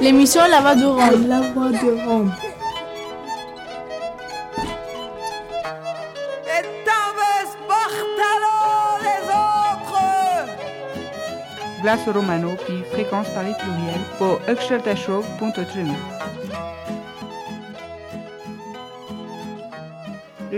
L'émission La Voix de Rome. La Voix de Rome. Glace Romano, puis fréquence Paris pluriel pour Show.3.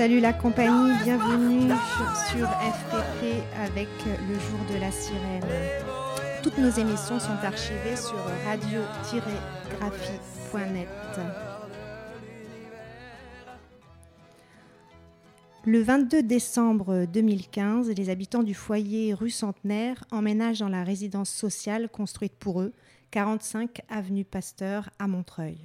Salut la compagnie, bienvenue sur FPP avec le jour de la sirène. Toutes nos émissions sont archivées sur radio-graphie.net. Le 22 décembre 2015, les habitants du foyer rue Centenaire emménagent dans la résidence sociale construite pour eux, 45 avenue Pasteur à Montreuil.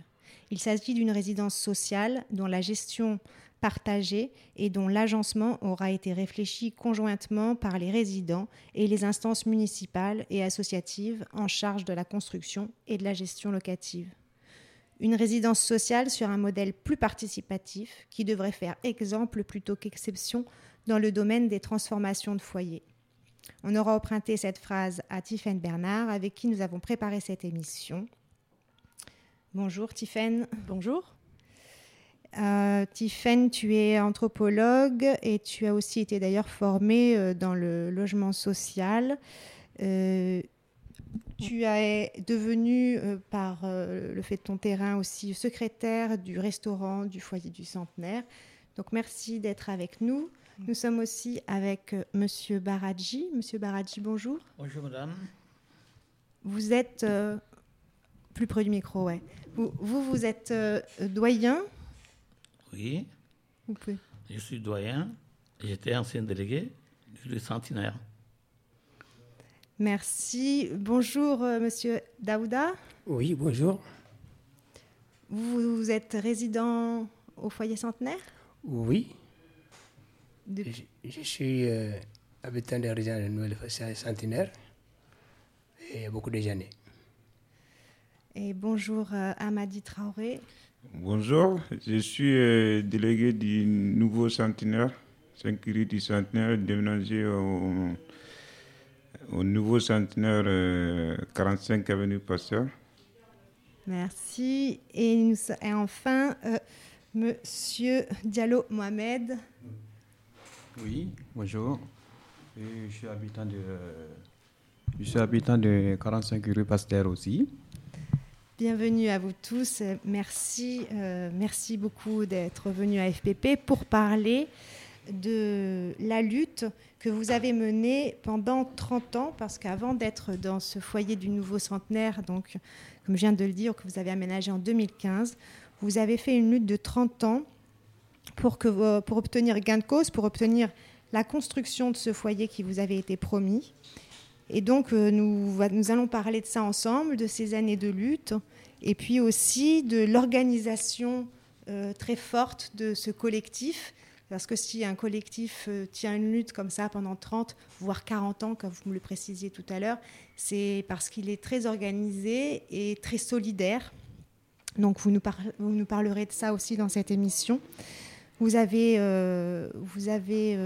Il s'agit d'une résidence sociale dont la gestion partagée et dont l'agencement aura été réfléchi conjointement par les résidents et les instances municipales et associatives en charge de la construction et de la gestion locative. Une résidence sociale sur un modèle plus participatif qui devrait faire exemple plutôt qu'exception dans le domaine des transformations de foyers. On aura emprunté cette phrase à Tiffaine Bernard avec qui nous avons préparé cette émission. Bonjour Tiffaine. Bonjour. Euh, tu es anthropologue et tu as aussi été d'ailleurs formée euh, dans le logement social. Euh, tu es devenue, euh, par le fait de ton terrain aussi, secrétaire du restaurant du foyer du centenaire. Donc merci d'être avec nous. Nous sommes aussi avec Monsieur Baradji. Monsieur Baradji, bonjour. Bonjour madame. Vous êtes plus près du micro, ouais. Vous, vous, vous êtes doyen oui. Je suis doyen. J'étais ancien délégué du centenaire. Merci. Bonjour, euh, monsieur Daouda. Oui, bonjour. Vous, êtes résident au foyer centenaire? Oui. Je, suis euh, habitant de résidence de Nouvelle Centenaire et il y a beaucoup d'années. Et bonjour, euh, Amadi Traoré. Bonjour, je suis euh, délégué du nouveau centenaire, 5 rue du centenaire, déménagé au, nouveau centenaire 45 euh, avenue Pasteur. Merci. Et, enfin, euh, Monsieur Diallo Mohamed. Oui, bonjour. je suis habitant de, je suis habitant de 45 rue Pasteur aussi. Bienvenue à vous tous. Merci, euh, merci beaucoup d'être venus à FPP pour parler de la lutte que vous avez menée pendant 30 ans, parce qu'avant d'être dans ce foyer du nouveau centenaire, donc comme je viens de le dire, que vous avez aménagé en 2015, vous avez fait une lutte de 30 ans pour, obtenir gain de cause, pour obtenir la construction de ce foyer qui vous avait été promis. Et donc, euh, nous, allons parler de ça ensemble, de ces années de lutte, et puis aussi de l'organisation euh, très forte de ce collectif. Parce que si un collectif euh, tient une lutte comme ça pendant 30, voire 40 ans, comme vous me le précisiez tout à l'heure, c'est parce qu'il est très organisé et très solidaire. Donc vous nous, vous nous, parlerez de ça aussi dans cette émission. Vous avez, vous avez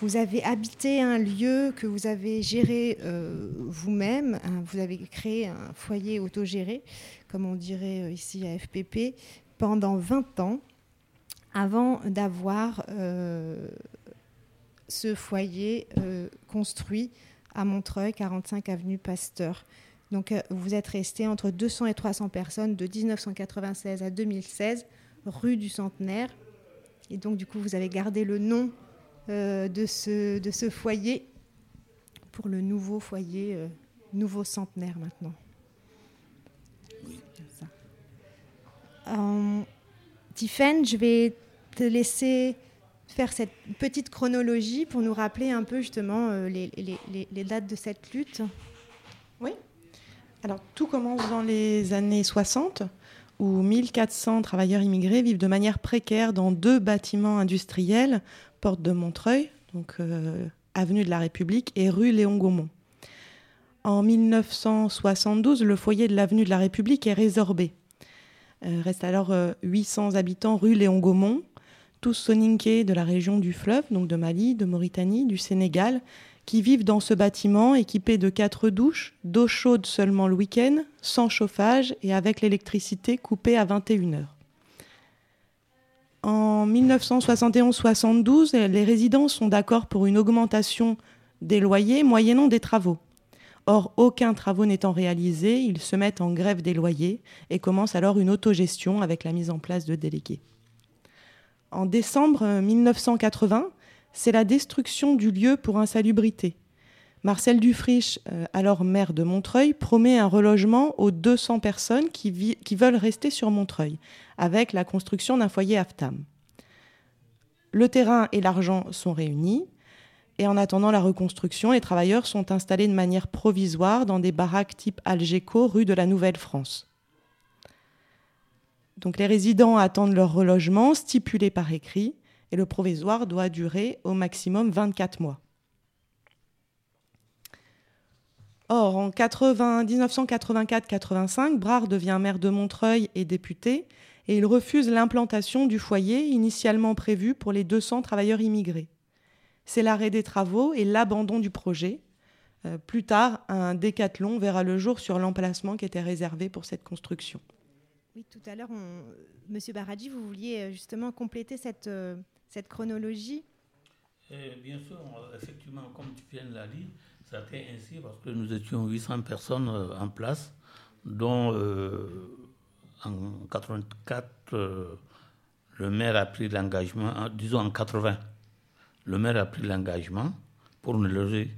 vous avez habité un lieu que vous avez géré euh, vous-même. Vous avez créé un foyer autogéré, comme on dirait euh, ici à FPP, pendant 20 ans, avant d'avoir euh, ce foyer construit à Montreuil, 45 avenue Pasteur. Donc vous êtes resté entre 200 et 300 personnes de 1996 à 2016, rue du Centenaire. Et donc du coup, vous avez gardé le nom de, ce, de ce foyer pour le nouveau foyer, euh, nouveau centenaire maintenant. Oui. Euh, je vais te laisser faire cette petite chronologie pour nous rappeler un peu justement les, les, les, dates de cette lutte. Oui. Alors, tout commence dans les années 60, où 1400 travailleurs immigrés vivent de manière précaire dans deux bâtiments industriels, porte de Montreuil, donc euh, avenue de la République, et rue Léon Gaumont. En 1972, le foyer de l'avenue de la République est résorbé. Euh, reste alors 800 habitants rue Léon Gaumont, tous soninké de la région du fleuve, donc de Mali, de Mauritanie, du Sénégal, qui vivent dans ce bâtiment équipé de quatre douches, d'eau chaude seulement le week-end, sans chauffage et avec l'électricité coupée à 21h. En 1971-72, les résidents sont d'accord pour une augmentation des loyers moyennant des travaux. Or, aucun travaux n'étant réalisé, ils se mettent en grève des loyers et commencent alors une autogestion avec la mise en place de délégués. En décembre 1980, c'est la destruction du lieu pour insalubrité. Marcel Dufriche, euh, alors maire de Montreuil, promet un relogement aux 200 personnes qui, veulent rester sur Montreuil, avec la construction d'un foyer AFTAM. Le terrain et l'argent sont réunis, et en attendant la reconstruction, les travailleurs sont installés de manière provisoire dans des baraques type Algeco, rue de la Nouvelle-France. Donc les résidents attendent leur relogement stipulé par écrit et le provisoire doit durer au maximum 24 mois. Or, en 1984-85, Brard devient maire de Montreuil et député et il refuse l'implantation du foyer initialement prévu pour les 200 travailleurs immigrés c'est l'arrêt des travaux et l'abandon du projet. Euh, plus tard, un décathlon verra le jour sur l'emplacement qui était réservé pour cette construction. Oui, tout à l'heure, Monsieur Baradji, vous vouliez euh, justement compléter cette, euh, cette chronologie? Bien sûr, effectivement, comme tu viens de la dire, ça a été ainsi parce que nous étions 800 personnes en place, dont en 84, le maire a pris l'engagement, disons en 80, le maire a pris l'engagement pour nous loger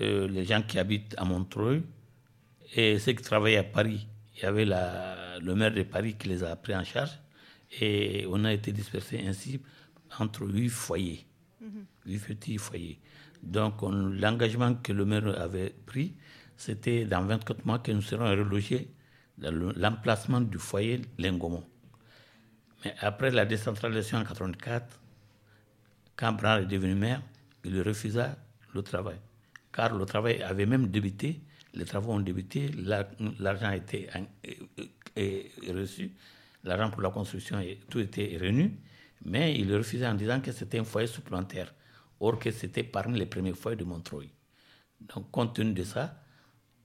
euh, les gens qui habitent à Montreuil et ceux qui travaillent à Paris. Il y avait le maire de Paris qui les a pris en charge et on a été dispersés ainsi entre huit foyers, mhm. huit petits foyers. Donc l'engagement que le maire avait pris, c'était dans 24 mois que nous serons relogés dans l'emplacement du foyer Lengomont. Mais après la décentralisation en 1984, quand Brand est devenu maire, il refusa le travail. Car le travail avait même débuté, les travaux ont débuté, l'argent a été reçu, l'argent pour la construction, tout était réuni, mais il refusait en disant que c'était un foyer supplémentaire, or que c'était parmi les premiers foyers de Montreuil. Donc, compte tenu de ça,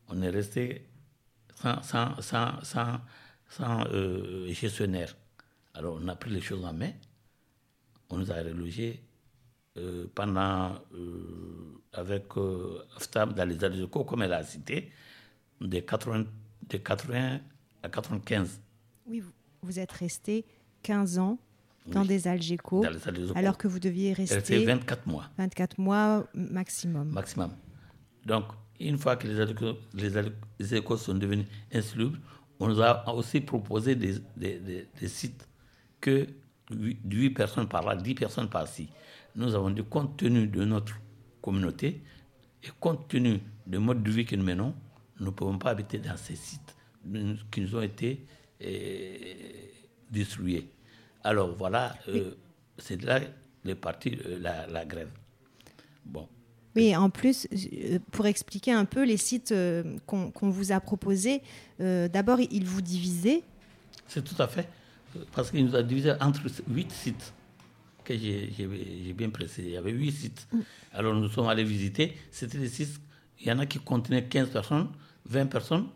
on est resté sans, sans, euh, gestionnaire. Alors, on a pris les choses en main, on nous a relogés euh, pendant, euh, avec euh, dans les années comme elle a cité, de 80, de 80 à 95. Oui, vous, êtes resté 15 ans dans des Algeco, alors que vous deviez rester 24 mois. 24 mois maximum. Maximum. Donc, une fois que les Algeco, les, sont devenus insalubres, on nous a aussi proposé des, des, des sites que 8 personnes par là, 10 personnes par-ci nous avons dit, compte tenu de notre communauté et compte tenu du mode de vie que nous menons, nous ne pouvons pas habiter dans ces sites qui nous ont été eh, destruits. Alors voilà, euh, c'est là les parties de la, grève. Bon. Oui, en plus, euh, pour expliquer un peu les sites euh, qu'on vous a proposés, d'abord, ils vous divisaient. C'est tout à fait. Parce qu'il nous a divisé entre huit sites que j'ai bien précisé. Il y avait huit sites. Mm. Alors nous sommes allés visiter. C'était des sites, il y en a qui contenaient 15 personnes, 20 personnes,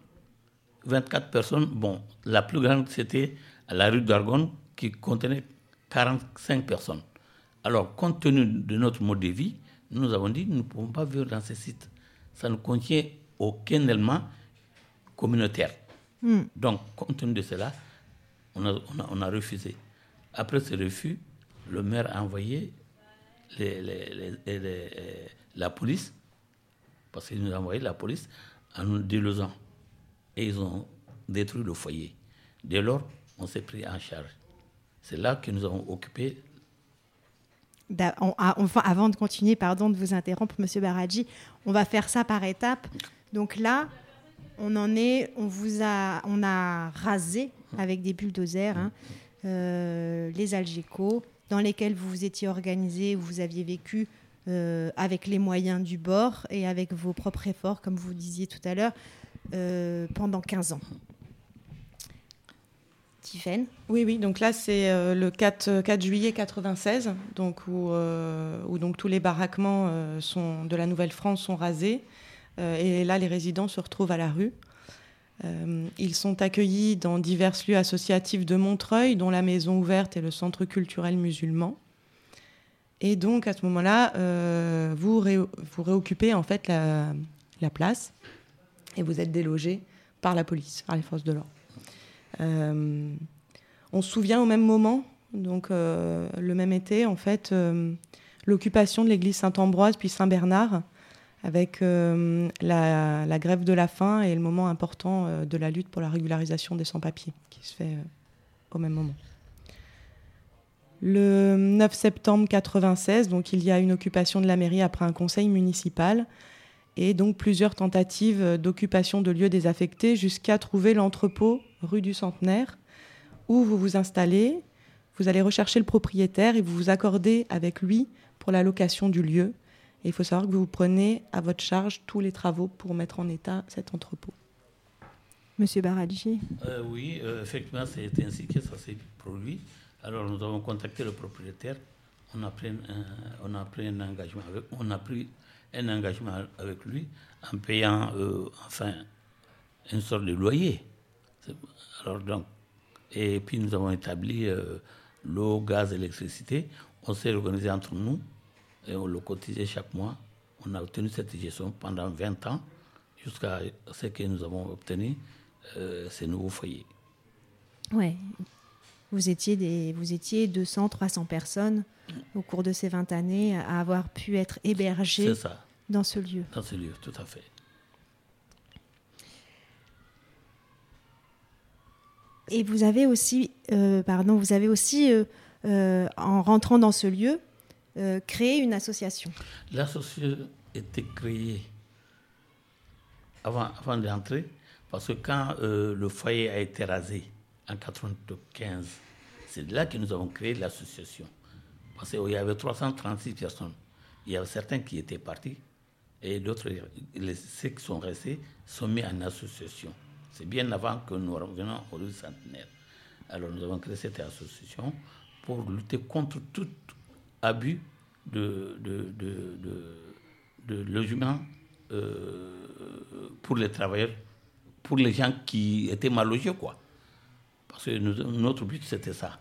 24 personnes. Bon, la plus grande, c'était à la rue d'Argonne, qui contenait 45 personnes. Alors, compte tenu de notre mode de vie, nous avons dit nous ne pouvons pas vivre dans ces sites. Ça ne contient aucun élément communautaire. Mm. Donc, compte tenu de cela, on a, on a, on a refusé. Après ce refus, le maire a envoyé la police, parce qu'il nous a envoyé la police, en nous délosant. Et ils ont détruit le foyer. Dès lors, on s'est pris en charge. C'est là que nous avons occupé. Enfin, avant de continuer, pardon de vous interrompre, Monsieur Baradji, on va faire ça par étapes. Donc là, on en est, on vous a, on a rasé avec des bulldozers hein, euh, les Algeco, dans lesquels vous vous étiez organisé, vous aviez vécu euh, avec les moyens du bord et avec vos propres efforts, comme vous disiez tout à l'heure, euh, pendant 15 ans. Oui, oui, donc là c'est euh, le 4, 4 juillet 96, donc où, euh, tous les baraquements euh, de la Nouvelle-France sont rasés. Euh, et là, les résidents se retrouvent à la rue. Euh, ils sont accueillis dans divers lieux associatifs de Montreuil, dont la Maison Ouverte et le Centre culturel musulman. Et donc, à ce moment-là, euh, vous réoccupez en fait la, la place et vous êtes délogé par la police, par les forces de l'ordre. Euh, on se souvient au même moment, donc euh, le même été, en fait, euh, l'occupation de l'église Saint-Ambroise puis Saint-Bernard, avec la, grève de la faim et le moment important de la lutte pour la régularisation des sans-papiers, qui se fait au même moment. Le 9 septembre 96, donc il y a une occupation de la mairie après un conseil municipal et donc plusieurs tentatives d'occupation de lieux désaffectés jusqu'à trouver l'entrepôt rue du Centenaire où vous vous installez, vous allez rechercher le propriétaire et vous vous accordez avec lui pour la location du lieu. Et il faut savoir que vous prenez à votre charge tous les travaux pour mettre en état cet entrepôt. Monsieur Baradji Euh, oui, euh, effectivement, c'est ainsi que ça s'est produit. Alors, nous avons contacté le propriétaire. On a pris un, on a pris un engagement avec, on a pris un engagement avec lui en payant, euh, enfin, une sorte de loyer. Alors donc, et puis nous avons établi euh, l'eau, gaz, électricité. On s'est organisé entre nous et on le cotisait chaque mois. On a obtenu cette gestion pendant 20 ans jusqu'à ce que nous avons obtenu euh, ces nouveaux foyers. Ouais. Vous étiez, des, vous étiez 200, 300 personnes au cours de ces 20 années à avoir pu être hébergées dans ce lieu. dans ce lieu, tout à fait. Et vous avez aussi, euh, pardon, vous avez aussi, euh, euh, en rentrant dans ce lieu, créé une association. L'association était créée avant, avant d'entrer, parce que quand le foyer a été rasé en 1995, c'est là que nous avons créé l'association. Parce qu'il y avait 336 personnes. Il y avait certains qui étaient partis et d'autres, ceux qui sont restés, sont mis en association. C'est bien avant que nous revenions au lieu centenaire. Alors nous avons créé cette association pour lutter contre tout abus de, de, de, de, de logement euh, pour les travailleurs, pour les gens qui étaient mal logés, quoi. Parce que nous- notre but, c'était ça.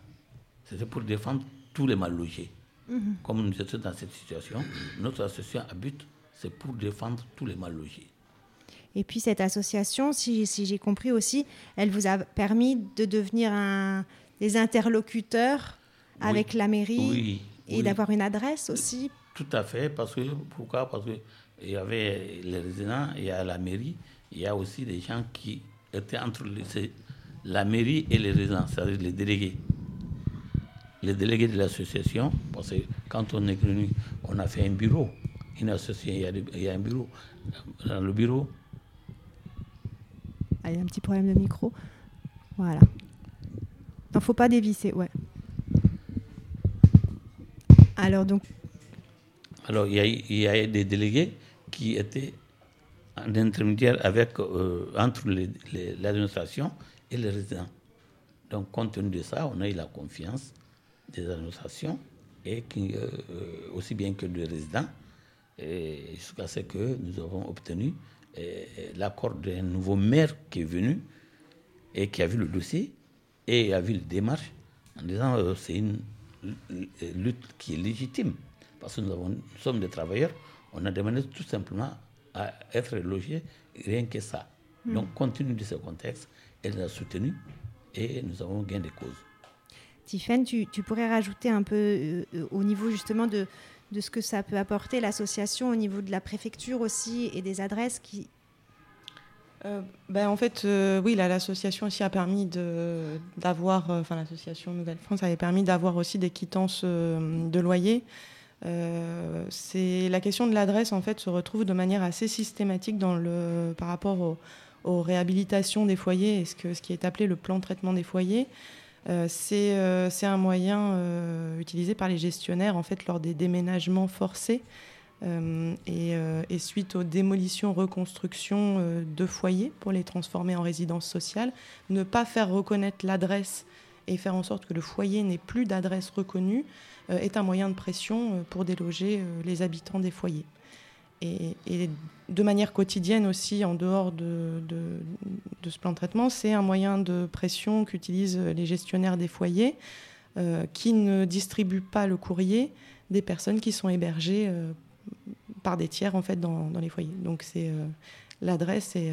C'était pour défendre tous les mal logés. Comme nous étions dans cette situation, notre association à but, c'est pour défendre tous les mal logés. Et puis cette association, si, si j'ai compris aussi, elle vous a permis de devenir un, des interlocuteurs Oui. avec la mairie Oui, et oui. d'avoir une adresse aussi. Tout à fait, parce que pourquoi? Parce qu'il y avait les résidents, il y a la mairie, il y a aussi des gens qui étaient entre les- la mairie et les résidents, c'est-à-dire les délégués. Les délégués de l'association, parce que quand on est venu, on a fait un bureau, une association, il y a, il y a un bureau. Dans le bureau, Ah, il y a un petit problème de micro. Voilà. Il ne faut pas dévisser, ouais. Alors donc, Alors, il y, a, des délégués qui étaient en intermédiaire avec, euh, entre l'administration et les résidents. Donc, compte tenu de ça, on a eu la confiance des administrations et euh, euh, aussi bien que des résidents, jusqu'à ce que nous avons obtenu l'accord d'un nouveau maire qui est venu et qui a vu le dossier et a vu les démarches en disant euh, c'est une lutte qui est légitime parce que nous, avons- nous sommes des travailleurs, on a demandé tout simplement à être logés, rien que ça. Donc, compte tenu de ce contexte, elle a soutenus et nous avons gain de cause. Tiffaine, tu, tu pourrais rajouter un peu euh, euh, au niveau justement de, de ce que ça peut apporter l'association au niveau de la préfecture aussi et des adresses qui... Euh, ben, en fait, euh, oui, l'association aussi a permis d'avoir, euh, enfin l'association Nouvelle-France avait permis d'avoir aussi des quittances euh, de loyer. C'est la question de l'adresse en fait se retrouve de manière assez systématique dans le par rapport au, aux réhabilitations des foyers et ce, que, ce qui est appelé le plan de traitement des foyers. C'est un moyen utilisé par les gestionnaires en fait lors des déménagements forcés et, suite aux démolitions reconstructions de foyers pour les transformer en résidence sociale, ne pas faire reconnaître l'adresse et faire en sorte que le foyer n'ait plus d'adresse reconnue euh, est un moyen de pression euh, pour déloger euh, les habitants des foyers. Et, de manière quotidienne aussi, en dehors de, ce plan de traitement, c'est un moyen de pression qu'utilisent les gestionnaires des foyers qui ne distribuent pas le courrier des personnes qui sont hébergées par des tiers en fait dans, les foyers. Donc c'est l'adresse et,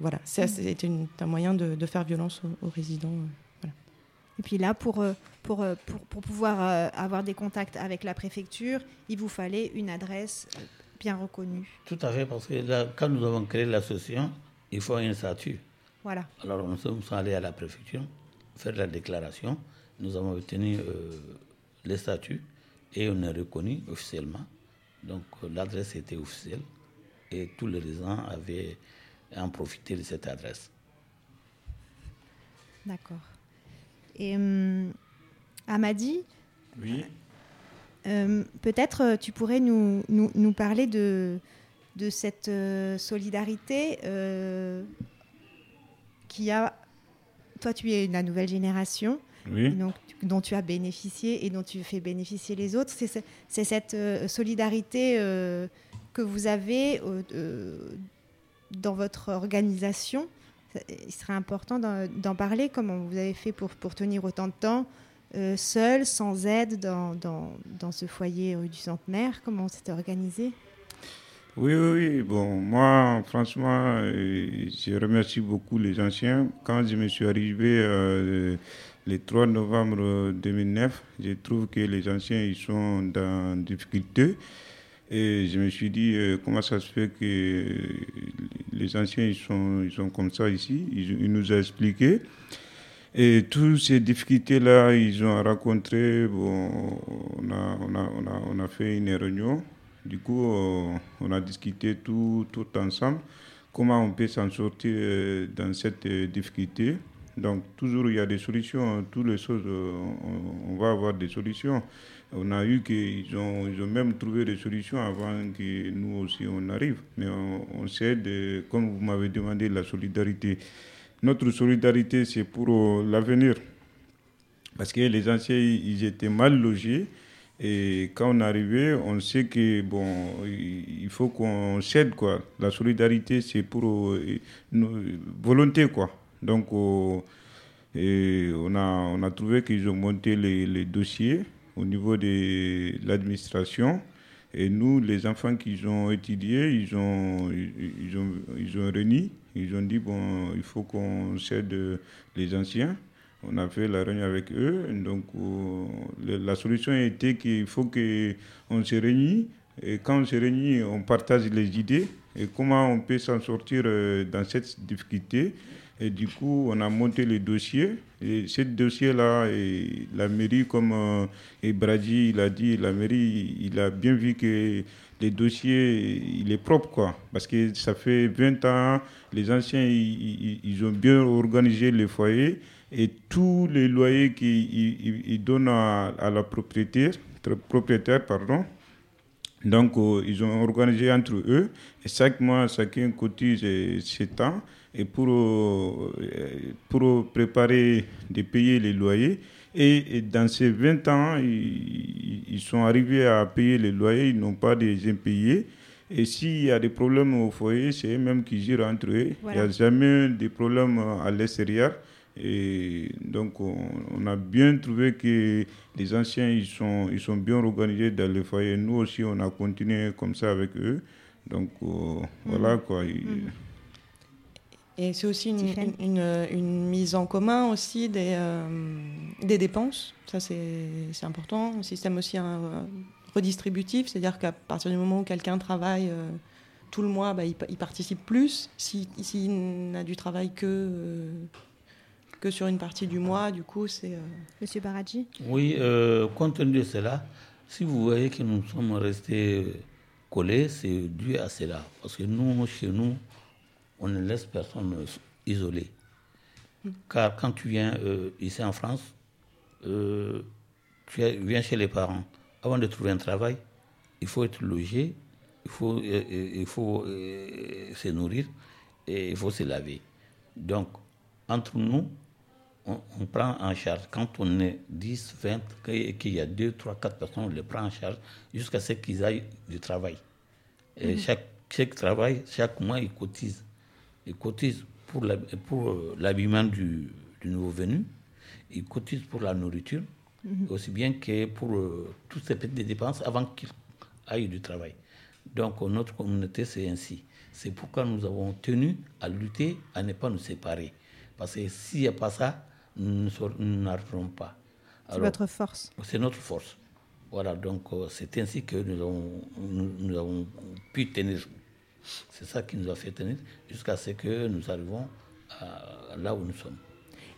voilà, c'est un moyen de, faire violence aux, résidents. Et puis là, pour, euh, pour, euh, pour, pour pouvoir euh, avoir des contacts avec la préfecture, il vous fallait une adresse bien reconnue. Tout à fait, parce que là, quand nous avons créé l'association, il faut un statut. Voilà. Alors nous sommes allés à la préfecture faire la déclaration. Nous avons obtenu les statuts et on est reconnu officiellement. Donc l'adresse était officielle et tous les résidents avaient en profité de cette adresse. D'accord. Et euh, Amadi Oui. Euh, peut-être euh, tu pourrais nous, nous, nous, parler de, de cette solidarité qui a. Toi, tu es la nouvelle génération. Donc, dont tu as bénéficié et dont tu fais bénéficier les autres. C'est cette solidarité que vous avez dans votre organisation il serait important d'en parler, comment vous avez fait pour, pour tenir autant de temps, euh, seul, sans aide, dans, dans, dans, ce foyer rue du Centenaire Comment c'était organisé? Oui, oui, oui. Bon, moi, franchement, euh, je remercie beaucoup les anciens. Quand je me suis arrivé euh, le 3 novembre 2009, je trouve que les anciens, ils sont dans difficulté. Et je me suis dit, euh, comment ça se fait que les anciens, ils sont, ils sont comme ça ici? Il, nous a expliqué. Et toutes ces difficultés-là, ils ont rencontré, bon, on, a, on, a, on, a, on a fait une réunion. Du coup, euh, on a discuté tout, tout ensemble comment on peut s'en sortir euh, dans cette difficulté. Donc, toujours, il y a des solutions. Toutes les choses, on, on va avoir des solutions on a eu qu'ils ont, ils ont même trouvé des solutions avant que nous aussi on arrive. Mais on, sait, de, comme vous m'avez demandé, la solidarité. Notre solidarité, c'est pour euh, l'avenir. Parce que les anciens, ils étaient mal logés. Et quand on arrivait, on sait que bon, il faut qu'on cède quoi. La solidarité, c'est pour euh, volonté quoi. Donc, euh, on a on a trouvé qu'ils ont monté les, dossiers au niveau de l'administration. Et nous, les enfants qui ont étudié, ils ont, ils, ont, ils ont réuni, ils ont dit, bon, il faut qu'on cède les anciens. On a fait la réunion avec eux. Donc, euh, la solution était qu'il faut qu'on se réunisse. Et quand on se réunit, on partage les idées et comment on peut s'en sortir euh, dans cette difficulté? Et du coup, on a monté le dossier. Et ce dossier-là, la mairie, comme euh, Brady il a dit, la mairie, il a bien vu que le dossier, il est propre, quoi. Parce que ça fait 20 ans, les anciens, ils, ont bien organisé les foyers et tous les loyers qu'ils donnent à, la propriétaire, propriétaire pardon, donc, euh, ils ont organisé entre eux et chaque mois, chacun cotise 7 ans et pour, euh, pour préparer de payer les loyers. Et, dans ces 20 ans, ils, sont arrivés à payer les loyers, ils n'ont pas des impayés. Et s'il y a des problèmes au foyer, c'est eux-mêmes qui gèrent entre eux. Il n'y a jamais de problèmes à l'extérieur. Et donc, on, a bien trouvé que les anciens, ils sont, ils sont bien organisés dans le foyer. Nous aussi, on a continué comme ça avec eux. Donc, euh, voilà quoi. Mhm. Et c'est aussi une, une, une, mise en commun aussi des, euh, des dépenses. Ça, c'est important. Un système aussi un, euh, redistributif, c'est-à-dire qu'à partir du moment où quelqu'un travaille euh, tout le mois, bah, il, participe plus. S'il si, n'a du travail que, que sur une partie du mois, du coup, c'est... Monsieur Baradji? Oui, compte tenu de cela, si vous voyez que nous sommes restés collés, c'est dû à cela. Parce que nous, chez nous, on ne laisse personne euh, isolé. Car quand tu viens euh, ici en France, euh, tu viens chez les parents. Avant de trouver un travail, il faut être logé, il faut, euh, il faut se nourrir et il faut se laver. Donc, entre nous, on, on prend en charge. Quand on est 10, 20, et qu'il y a 2, 3, 4 personnes, on les prend en charge jusqu'à ce qu'ils aillent du travail. Et chaque, chaque travail, chaque mois, ils cotisent. Ils cotisent pour euh, l'habillement du, du nouveau venu, ils cotisent pour la nourriture, aussi bien que pour euh, toutes ces petites dépenses avant qu'ils aillent du travail. Donc, euh, notre communauté, c'est ainsi. C'est pourquoi nous avons tenu à lutter à ne pas nous séparer. Parce que s'il n'y a pas ça, nous n'arriverons pas. C'est votre force. c'est notre force. Voilà, donc c'est ainsi que nous avons, nous, nous avons pu tenir. C'est ça qui nous a fait tenir jusqu'à ce que nous arrivons à là où nous sommes.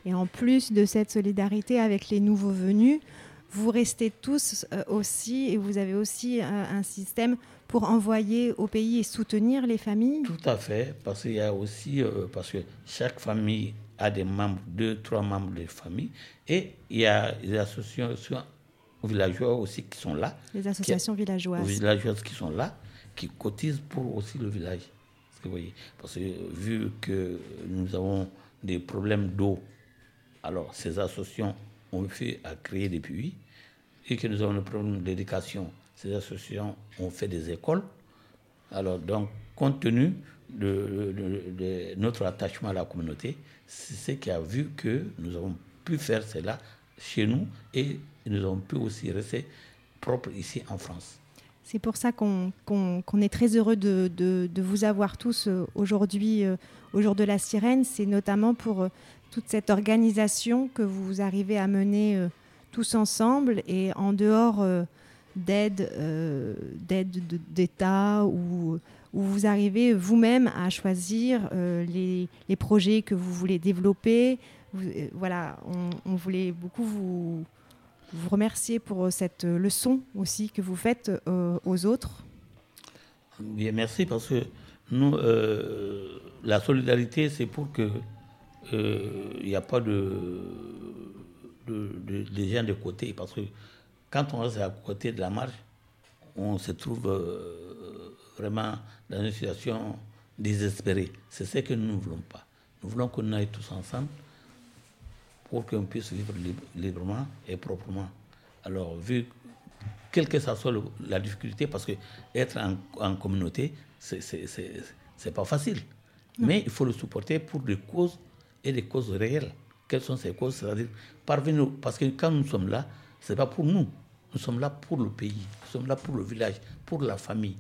Et en plus de cette solidarité avec les nouveaux venus, vous restez tous euh, aussi, et vous avez aussi euh, un système pour envoyer au pays et soutenir les familles. Tout à fait, parce qu'il y a aussi, euh, parce que chaque famille a des membres, deux, trois membres de famille, et il y a des associations villageois aussi qui sont là. Les associations qui- villageoises. villageoises qui sont là, qui cotisent pour aussi le village. Parce que, voyez, parce que vu que nous avons des problèmes d'eau, alors ces associations ont fait à créer des puits, et que nous avons des problèmes d'éducation, ces associations ont fait des écoles. Alors, donc, compte tenu de- de notre attachement à la communauté, c'est ce qui a vu que nous avons pu faire cela chez nous et nous avons pu aussi rester propres ici en France. C'est pour ça qu'on est très heureux de, vous avoir tous euh, aujourd'hui euh, au jour de la sirène. C'est notamment pour euh, toute cette organisation que vous arrivez à mener tous ensemble et en dehors d'aide d'aide de- d'État où vous arrivez vous-même à choisir les, projets que vous voulez développer. Voilà, on voulait beaucoup vous, vous remercier pour cette leçon aussi que vous faites euh, aux autres. Bien, merci parce que nous, euh, la solidarité, c'est pour que euh, il n'y a pas de, gens de côté. Parce que quand on reste à côté de la marche, on se trouve euh, vraiment dans une situation désespérée. C'est ce que nous ne voulons pas. Nous voulons qu'on aille tous ensemble pour qu'on puisse vivre lib- librement et proprement. Alors, vu quelle que soit la difficulté, parce que être en, en communauté, c'est pas facile. Mais il faut le supporter pour des causes et des causes réelles. Quelles sont ces causes? C'est-à-dire parvenir, parce que quand nous sommes là, c'est pas pour nous. Nous sommes là pour le pays, nous sommes là pour le village, pour la famille,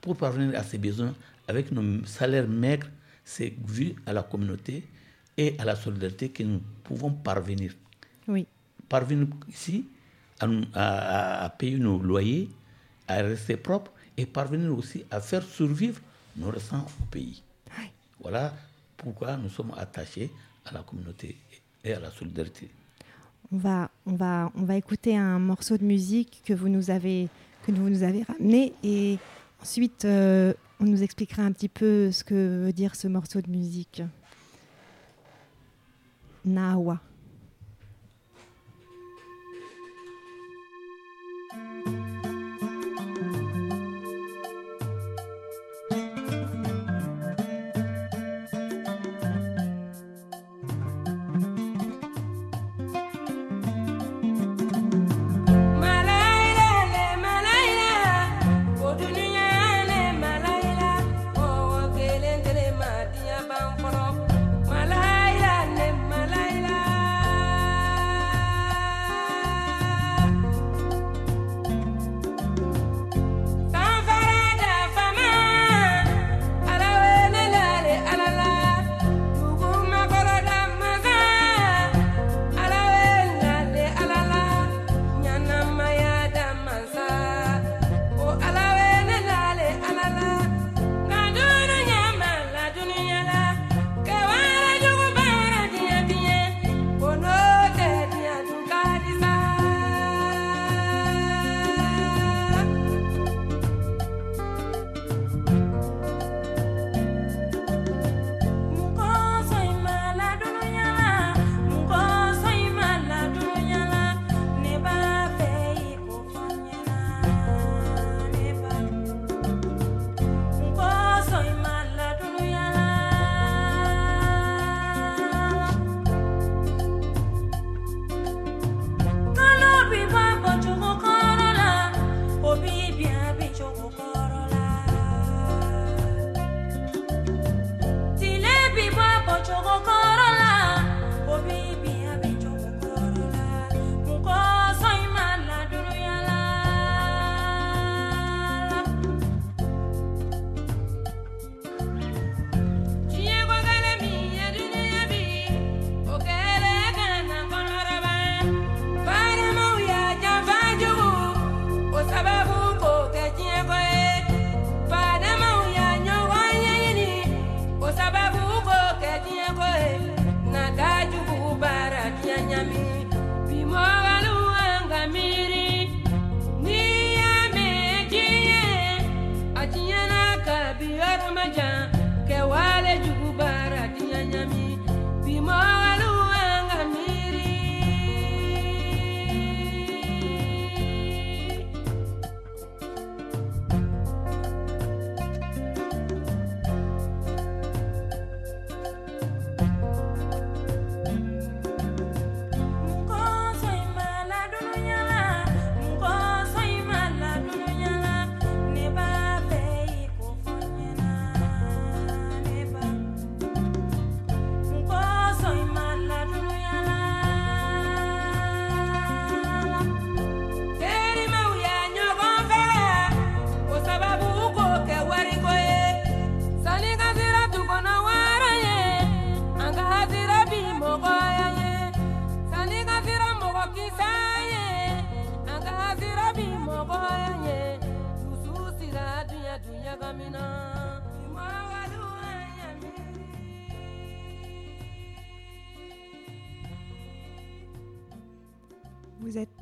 pour parvenir à ses besoins avec nos salaires maigres. C'est vu à la communauté et à la solidarité que nous pouvons parvenir Oui. parvenir ici à, payer nos loyers, à rester propre et parvenir aussi à faire survivre nos restants au pays. Voilà pourquoi nous sommes attachés à la communauté et à la solidarité. On va, on, va, on va écouter un morceau de musique que vous nous avez, que vous nous avez ramené et ensuite euh, on nous expliquera un petit peu ce que veut dire ce morceau de musique. Nawa. Malaila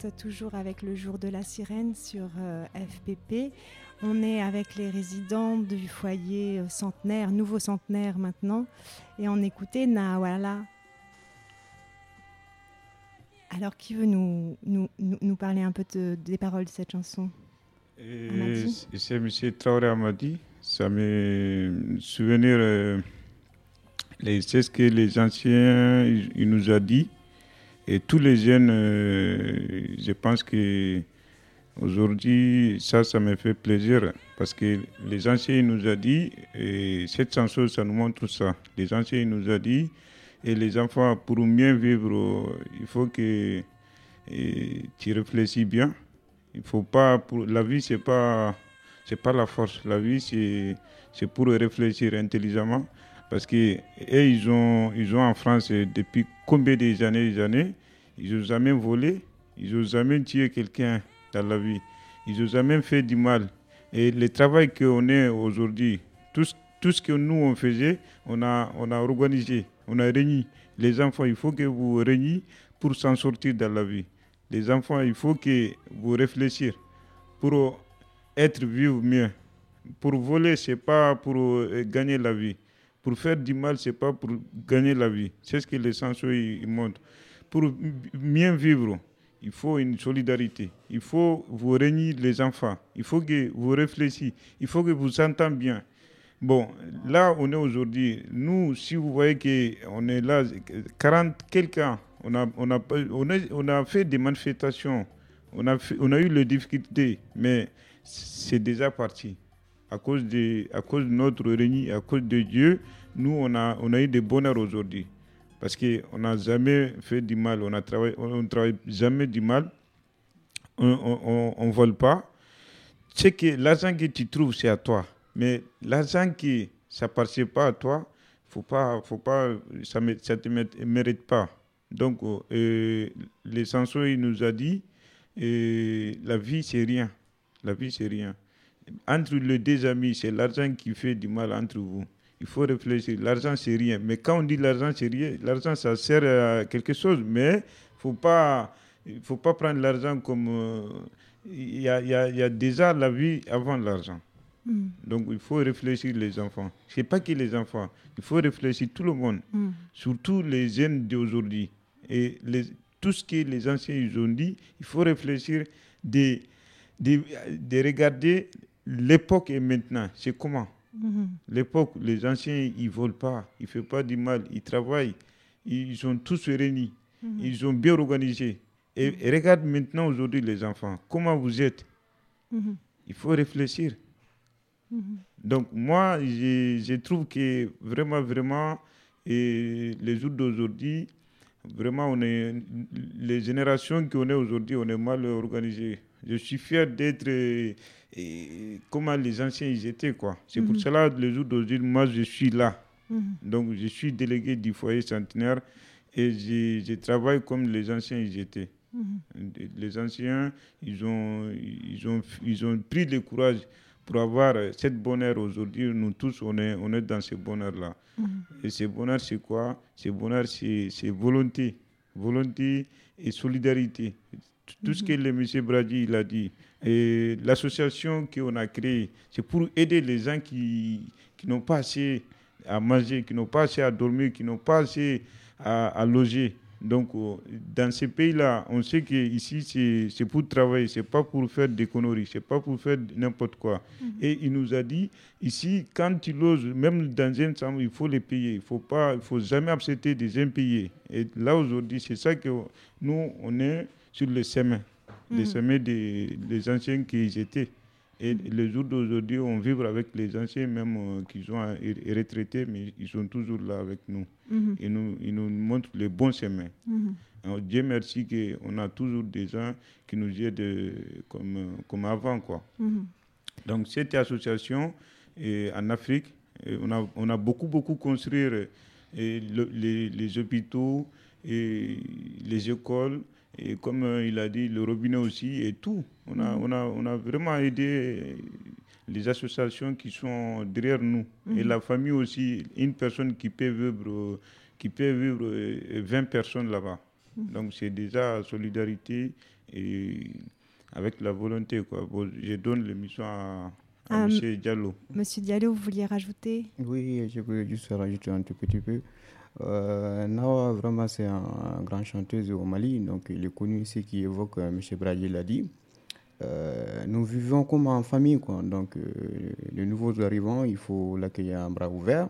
êtes toujours avec le jour de la sirène sur euh, FPP. On est avec les résidents du foyer euh, centenaire, nouveau centenaire maintenant, et on écoutait Nawala. Alors, qui veut nous, nous, nous- nous parler un peu de- des paroles de cette chanson? Amadi C'est M. Traoré Amadi. Ça me souvenir, euh, les- c'est ce que les anciens ils, ils nous ont dit. Et tous les jeunes, euh, je pense que aujourd'hui, ça, ça me fait plaisir parce que les anciens nous ont dit, et cette chanson, ça nous montre ça. Les anciens nous ont dit, et les enfants, pour mieux vivre, il faut que tu réfléchis bien. Il faut pas pour la vie c'est pas c'est pas la force. La vie c'est pour réfléchir intelligemment parce que ils ont ils ont en France euh, depuis combien des années des années ils ont jamais volé, ils ont jamais tué quelqu'un dans la vie, ils ont jamais fait du mal. Et le travail qu'on est aujourd'hui, tout, tout ce que nous on faisait, on a on a organisé, on a réuni. Les enfants, il faut que vous réuniez pour s'en sortir dans la vie. Les enfants, il faut que vous réfléchissiez pour être vivre mieux. Pour voler, c'est pas pour euh, gagner la vie. Pour faire du mal, c'est pas pour gagner la vie. C'est ce que les ils montrent. Pour mieux vivre, il faut une solidarité. Il faut vous réunir les enfants. Il faut que vous réfléchissiez. Il faut que vous entendez bien. Bon, là, on est aujourd'hui. Nous, si vous voyez qu'on est là, 40 quelqu'un, on a, on, a, on, a, fait des manifestations, on a, on a eu les difficultés, mais c'est déjà parti. À cause de, à cause de notre réunion, à cause de Dieu, nous, on a, on a eu des bonheurs aujourd'hui. Parce qu'on n'a jamais fait du mal, on ne travaille, on, travaille jamais du mal, on ne vole pas. C'est que l'argent que tu trouves, c'est à toi. Mais l'argent qui appartient pas à toi, faut pas, faut pas, ça ne ça te mé- mérite pas. Donc, euh, les chansons, il nous a dit, euh, la vie, c'est rien. La vie, c'est rien. Entre les deux amis, c'est l'argent qui fait du mal entre vous. Il faut réfléchir. L'argent, c'est rien. Mais quand on dit l'argent, c'est rien, l'argent, ça sert à quelque chose. Mais faut pas, il faut pas prendre l'argent comme. euh, Il y, a, il y a- il y a déjà la vie avant l'argent. Mm. Donc il faut réfléchir les enfants. C'est pas que les enfants. Il faut réfléchir tout le monde, Mm. surtout les jeunes d'aujourd'hui. Et les, tout ce que les anciens ils ont dit, il faut réfléchir de, de, de regarder l'époque et maintenant. C'est comment Mhm. L'époque, les anciens, ils volent pas, ils font pas du mal, ils travaillent, ils sont tous réunis, Mhm. ils sont bien organisés. Et, et regarde maintenant aujourd'hui les enfants, comment vous êtes Mhm. Il faut réfléchir. Mhm. Donc moi, je, je trouve que vraiment, vraiment, et les jours d'aujourd'hui, vraiment, on est, les générations qu'on est aujourd'hui, on est mal organisées. Je suis fier d'être euh, et comment les anciens ils étaient. quoi. C'est pour Mhm. cela, les jours d'aujourd'hui, moi, je suis là. Mhm. Donc, je suis délégué du foyer centenaire et je, je travaille comme les anciens ils étaient. Mhm. Les anciens, ils ont, ils ont, ils ont pris le courage pour avoir cette bonheur aujourd'hui. Nous tous, on est, on est dans ce bonheur-là. Et ce bonheur, c'est quoi? Ce bonheur, c'est volonté. Volonté et solidarité. Tout ce que le monsieur Brady il a dit. Et l'association qu'on a créée, c'est pour aider les gens qui, qui n'ont pas assez à manger, qui n'ont pas assez à dormir, qui n'ont pas assez à, à loger. Donc, euh, dans ces pays-là, on sait que ici c'est pour travailler, c'est pas pour faire des conneries, c'est pas pour faire n'importe quoi. Et il nous a dit, ici, quand tu loges, même dans un chambre, il faut les payer. Il faut pas, il faut jamais accepter des impayés. Et là, aujourd'hui, c'est ça que nous, on est sur le chemin, les Mhm. chemins des, des anciens qui étaient. Et les jours d'aujourd'hui, on vit avec les anciens, même euh, qui sont retraités, mais ils sont toujours là avec nous. Mhm. Ils, nous, ils nous montrent les bons chemins. Mhm. Alors, Dieu merci qu'on a toujours des gens qui nous aident euh, comme, euh, comme avant. Quoi. Mhm. Donc cette association euh, en Afrique, on, a, on a beaucoup, beaucoup construit euh, le- les hôpitaux, et les écoles, et comme euh, il a dit, le robinet aussi, et tout. On a, on a, on a vraiment aidé les associations qui sont derrière nous. Et Mhm. la famille aussi, une personne qui peut vivre, euh, qui peut vivre euh, 20 personnes là-bas. Mhm. Donc c'est déjà solidarité et avec la volonté. Quoi. Bon, je donne l'émission à, à Ah, M. Diallo. Monsieur Diallo, vous vouliez rajouter? Oui, je peux juste rajouter un tout petit peu. Euh, Nawa, vraiment, c'est un, grand chanteuse au Mali, donc il est connu ici qui évoque, euh, M. Brady l'a dit. Euh, nous vivons comme en famille, quoi. Donc, euh, les nouveaux arrivants, il faut l'accueillir à bras ouverts.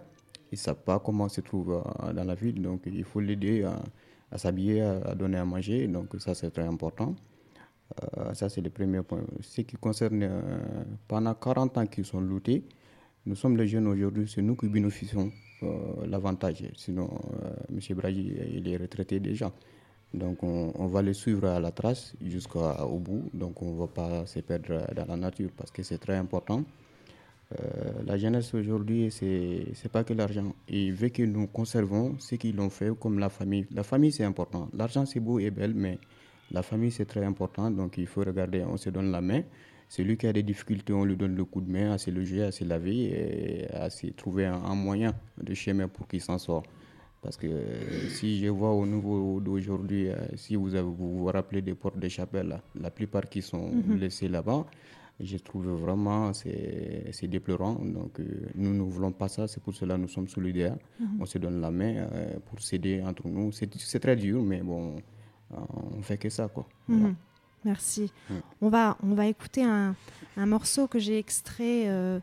Ils ne savent pas comment se trouve dans la ville, donc il faut l'aider à, s'habiller, à, donner à manger. Donc, ça, c'est très important. Ça, c'est le premier point. Ce qui concerne pendant 40 ans qu'ils sont lootés, nous sommes les jeunes aujourd'hui, c'est nous qui bénéficions l'avantage. Sinon, euh, M. Bragi, il est retraité déjà. Donc, on, on va le suivre à la trace jusqu'au bout. Donc, on ne va pas se perdre dans la nature parce que c'est très important. Euh, la jeunesse aujourd'hui, c'est n'est pas que l'argent. Il veut que nous conservons ce qu'ils ont fait comme la famille. La famille, c'est important. L'argent, c'est beau et belle, mais la famille, c'est très important. Donc, il faut regarder, on se donne la main. Celui qui a des difficultés, on lui donne le coup de main à se loger, à se laver et à se trouver un, un moyen de chemin pour qu'il s'en sorte. Parce que euh, si je vois au niveau d'aujourd'hui, euh, si vous, avez, vous vous rappelez des portes de chapelle, là, la plupart qui sont Mhm. laissés là-bas, je trouve vraiment c'est c'est déplorant. Donc euh, nous ne voulons pas ça, c'est pour cela que nous sommes solidaires. Mhm. On se donne la main euh, pour s'aider entre nous. C'est très dur, mais bon, euh, on fait que ça. Quoi. Voilà. Merci. Mm. On, va, on va écouter un, un morceau que j'ai extrait euh,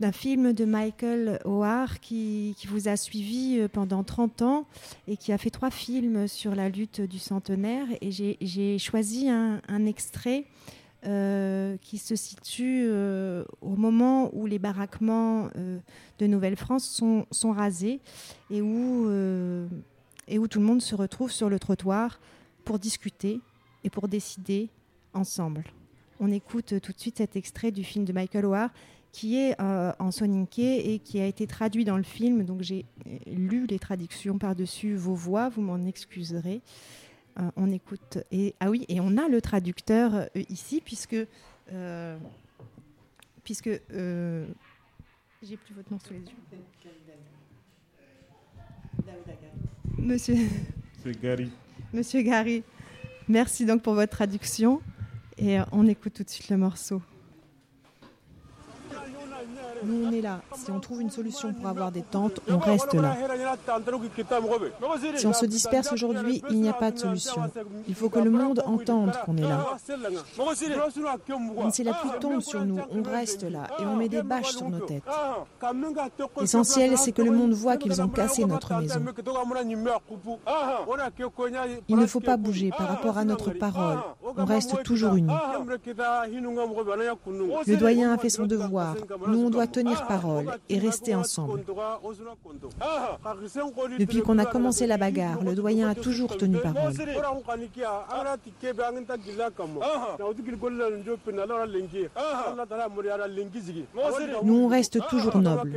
d'un film de Michael Howard qui, qui vous a suivi euh, pendant 30 ans et qui a fait trois films sur la lutte du centenaire. Et j'ai- j'ai choisi un, un extrait euh, qui se situe euh, au moment où les baraquements euh, de Nouvelle-France sont, sont rasés et où, et où tout le monde se retrouve sur le trottoir pour discuter et pour décider ensemble. On écoute tout de suite cet extrait du film de Michael Howard qui est euh, en soninké et qui a été traduit dans le film. Donc j'ai euh, lu les traductions par-dessus vos voix, vous m'en excuserez. Euh, on écoute. Et, ah oui, et on a le traducteur euh, ici puisque. euh, puisque. j'ai plus votre nom sous les yeux. Monsieur. C'est Gary. Monsieur Gary, merci donc pour votre traduction. Et euh, on écoute tout de suite le morceau. Nous, on est là. Si on trouve une solution pour avoir des tentes, on reste là. Si on se disperse aujourd'hui, il n'y a pas de solution. Il faut que le monde entende qu'on est là. Quand si la pluie tombe sur nous, on reste là et on met des bâches sur nos têtes. L'essentiel, c'est que le monde voit qu'ils ont cassé notre maison. Il ne faut pas bouger par rapport à notre parole. On reste toujours unis. Le doyen a fait son devoir. Nous, on doit tenir parole et rester ensemble. Depuis qu'on a commencé la bagarre, le doyen a toujours tenu parole. Nous, on reste toujours nobles.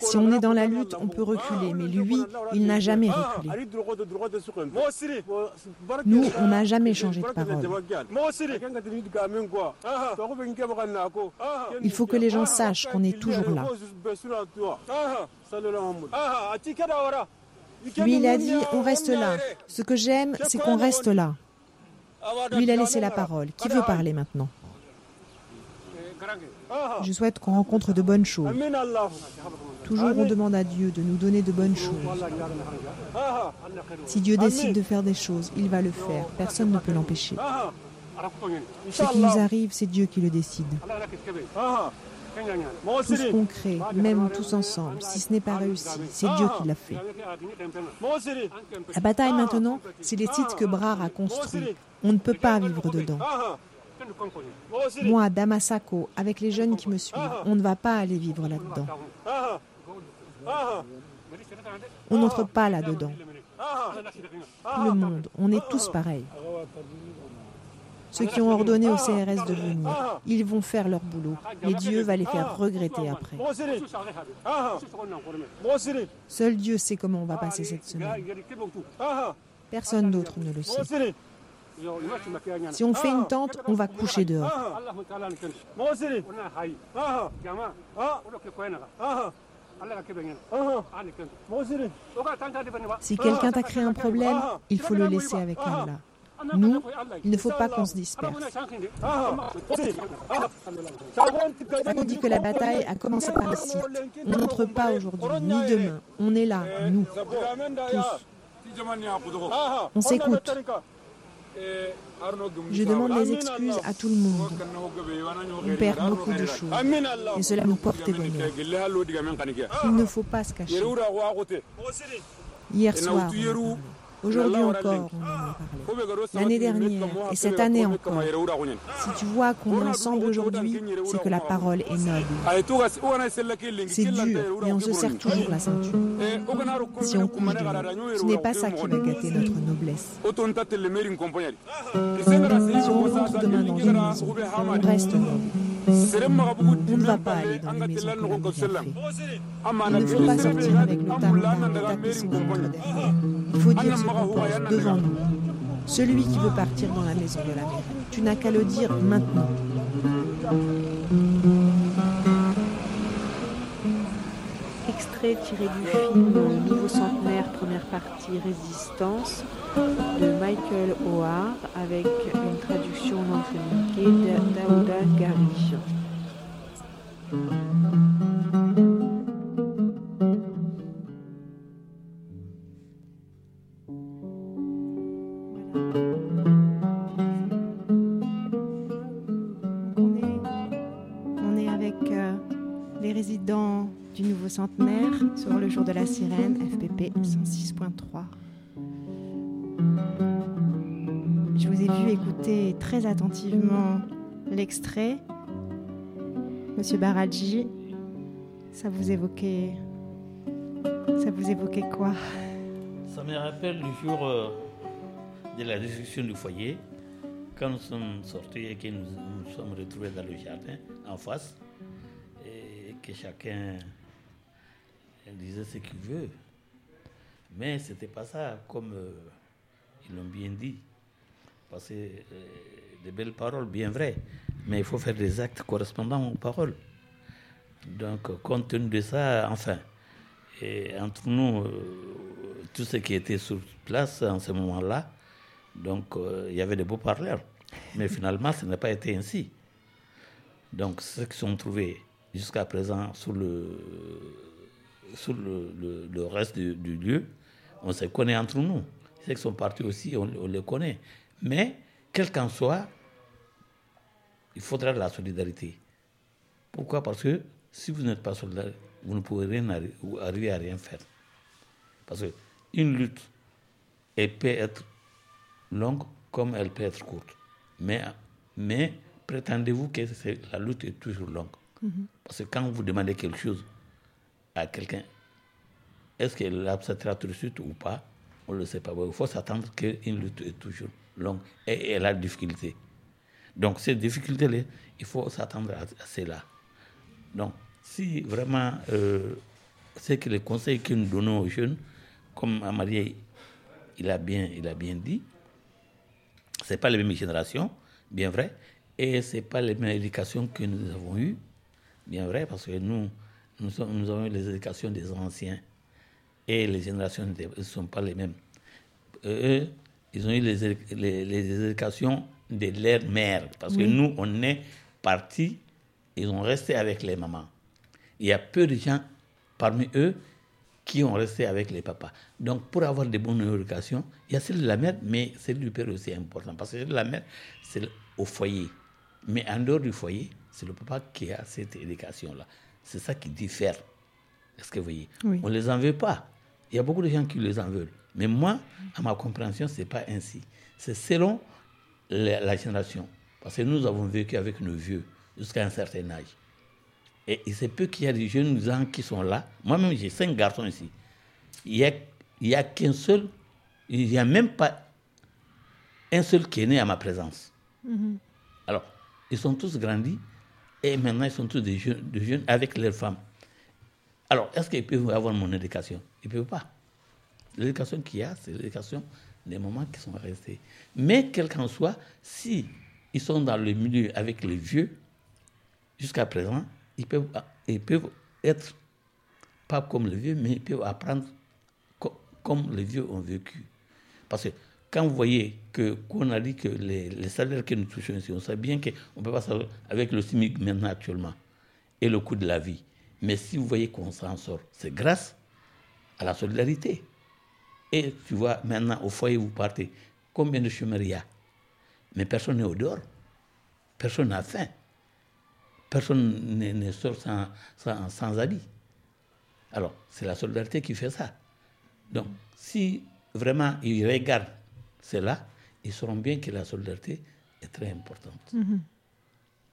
Si on est dans la lutte, on peut reculer, mais lui, il n'a jamais reculé. Nous, on n'a jamais changé de parole. Il faut que les gens sachent qu'on est toujours là. Lui, il a dit, on reste là. Ce que j'aime, c'est qu'on reste là. Lui, il a laissé la parole. Qui veut parler maintenant? Je souhaite qu'on rencontre de bonnes choses. Toujours, on demande à Dieu de nous donner de bonnes choses. Si Dieu décide de faire des choses, il va le faire. Personne ne peut l'empêcher. Ce qui nous arrive, c'est Dieu qui le décide. Tout ce qu'on crée, même tous ensemble, si ce n'est pas réussi, c'est Dieu qui l'a fait. La bataille maintenant, c'est les sites que Brar a construits. On ne peut pas vivre dedans. Moi, Damasako, avec les jeunes qui me suivent, on ne va pas aller vivre là-dedans. On n'entre pas là-dedans. Le monde, on est tous pareils. Ceux qui ont ordonné au CRS de venir, ils vont faire leur boulot, mais Dieu va les faire regretter après. Seul Dieu sait comment on va passer cette semaine. Personne d'autre ne le sait. Si on fait une tente, on va coucher dehors. Si quelqu'un t'a créé un problème, il faut le laisser avec Allah. Nous, il ne faut pas qu'on se disperse. On dit que la bataille a commencé par ici. On n'entre pas aujourd'hui, ni demain. On est là, nous, tous. On s'écoute. Je demande des excuses à tout le monde. On perd beaucoup de choses. Et cela nous porte bonheur. Il ne faut pas se cacher. Hier soir, Aujourd'hui encore, on en a parlé. L'année dernière et cette année encore. Si tu vois qu'on est ensemble aujourd'hui, c'est que la parole est noble. C'est dur et on se serre toujours la ceinture. Si on couche de ce n'est pas ça qui va gâter notre noblesse. Si on rentre demain dans une maison, on reste noble. On ne va pas aller dans les maisons que l'ami a fait. Il ne faut pas sortir avec le tartare et taper son ventre derrière. Il faut dire ce qu'on pense devant nous. Celui qui veut partir dans la maison de la mairie, tu n'as qu'à le dire maintenant. Tiré du film Nouveau centenaire, première partie Résistance de Michael O'Hare avec une traduction féminquée de Daouda Gari. Centenaire sur le jour de la sirène, FPP 106.3. Je vous ai vu écouter très attentivement l'extrait. Monsieur Baradji, ça vous évoquait. Ça vous évoquait quoi? Ça me rappelle le jour euh, de la destruction du foyer, quand nous sommes sortis et que nous nous sommes retrouvés dans le jardin en face, et que chacun disait ce qu'il veut. Mais ce n'était pas ça, comme euh, ils l'ont bien dit. Parce que euh, des belles paroles, bien vraies, mais il faut faire des actes correspondants aux paroles. Donc, compte tenu de ça, enfin, et entre nous, euh, tout ce qui était sur place en ce moment-là, donc euh, il y avait des beaux parleurs. Mais finalement, ce n'a pas été ainsi. Donc, ceux qui sont trouvés jusqu'à présent sur le, sur le, le- le reste du, du lieu, on se connaît entre nous. Ceux qui sont partis aussi, on, on les connaît. Mais, quel qu'en soit, il faudra de la solidarité. Pourquoi? Parce que si vous n'êtes pas solidaire, vous ne pourrez rien arri- arriver à rien faire. Parce qu'une lutte, elle peut être longue comme elle peut être courte. Mais, mais prétendez-vous que la lutte est toujours longue Mhm. Parce que quand vous demandez quelque chose à quelqu'un, est-ce qu'elle acceptera tout de suite ou pas? On ne le sait pas. Il faut s'attendre qu'une lutte est toujours longue et elle a des difficultés. Donc, ces difficultés-là, il faut s'attendre à, à cela. Donc, si vraiment, euh, c'est que les conseils que nous donnons aux jeunes, comme Amarié, il a bien, il a bien dit, c'est pas les mêmes générations, bien vrai, et c'est pas les mêmes éducations que nous avons eues, bien vrai, parce que nous, nous, sommes- nous avons eu les éducations des anciens, et les générations ne sont pas les mêmes. Eux, ils ont eu les, les, les éducations de leur mère, parce que nous, on est partis, ils ont resté avec les mamans. Il y a peu de gens parmi eux qui ont resté avec les papas. Donc, pour avoir de bonnes éducations, il y a celle de la mère, mais celle du père aussi est important. Parce que celle de la mère, c'est au foyer. Mais en dehors du foyer, c'est le papa qui a cette éducation-là. C'est ça qui diffère. Est-ce que vous voyez? Oui. On ne les en veut pas. Il y a beaucoup de gens qui les en veulent. Mais moi, à ma compréhension, ce n'est pas ainsi. C'est selon la, la génération. Parce que nous avons vécu avec nos vieux jusqu'à un certain âge. Et il se peut qu'il y a des jeunes gens qui sont là. Moi-même, j'ai cinq garçons ici. Il n'y a, il y a qu'un seul, il n'y a même pas un seul qui est né à ma présence. Alors, ils sont tous grandis et maintenant ils sont tous des jeunes, avec leurs femmes. Alors, est-ce qu'ils peuvent avoir mon éducation? Ils ne peuvent pas. L'éducation qu'il y a, c'est l'éducation des moments qui sont restés. Mais quel qu'en soit, si ils sont dans le milieu avec les vieux, jusqu'à présent, ils peuvent, ils peuvent être pas comme les vieux, mais ils peuvent apprendre co- comme les vieux ont vécu. Parce que quand vous voyez que qu'on a dit que les, les salaires que nous touchons ici, on sait bien qu'on ne peut pas savoir avec le SMIC maintenant actuellement et le coût de la vie. Mais si vous voyez qu'on s'en sort, c'est grâce à la solidarité. Et tu vois, maintenant, au foyer, vous partez. Combien de chômeurs il y a? Mais personne n'est au dehors. Personne n'a faim. Personne ne, sort sans, sans, sans habit. Alors, c'est la solidarité qui fait ça. Donc, si vraiment ils regardent cela, ils sauront bien que la solidarité est très importante. Mhm.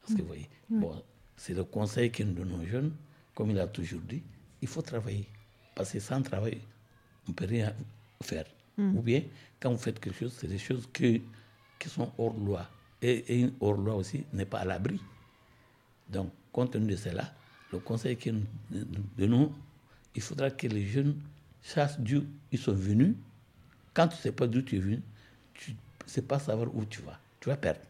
Parce que vous voyez, Ouais. bon, c'est le conseil que nous donnons aux jeunes, comme il a toujours dit, il faut travailler. Parce que sans travail, on ne peut rien faire. Mm. Ou bien, quand vous faites quelque chose, c'est des choses que, qui sont hors loi. Et, et une hors loi aussi n'est pas à l'abri. Donc, compte tenu de cela, le conseil que nous nous donnons, il faudra que les jeunes sachent d'où ils sont venus. Quand tu ne sais pas d'où tu es venu, tu ne sais pas savoir où tu vas. Tu vas perdre.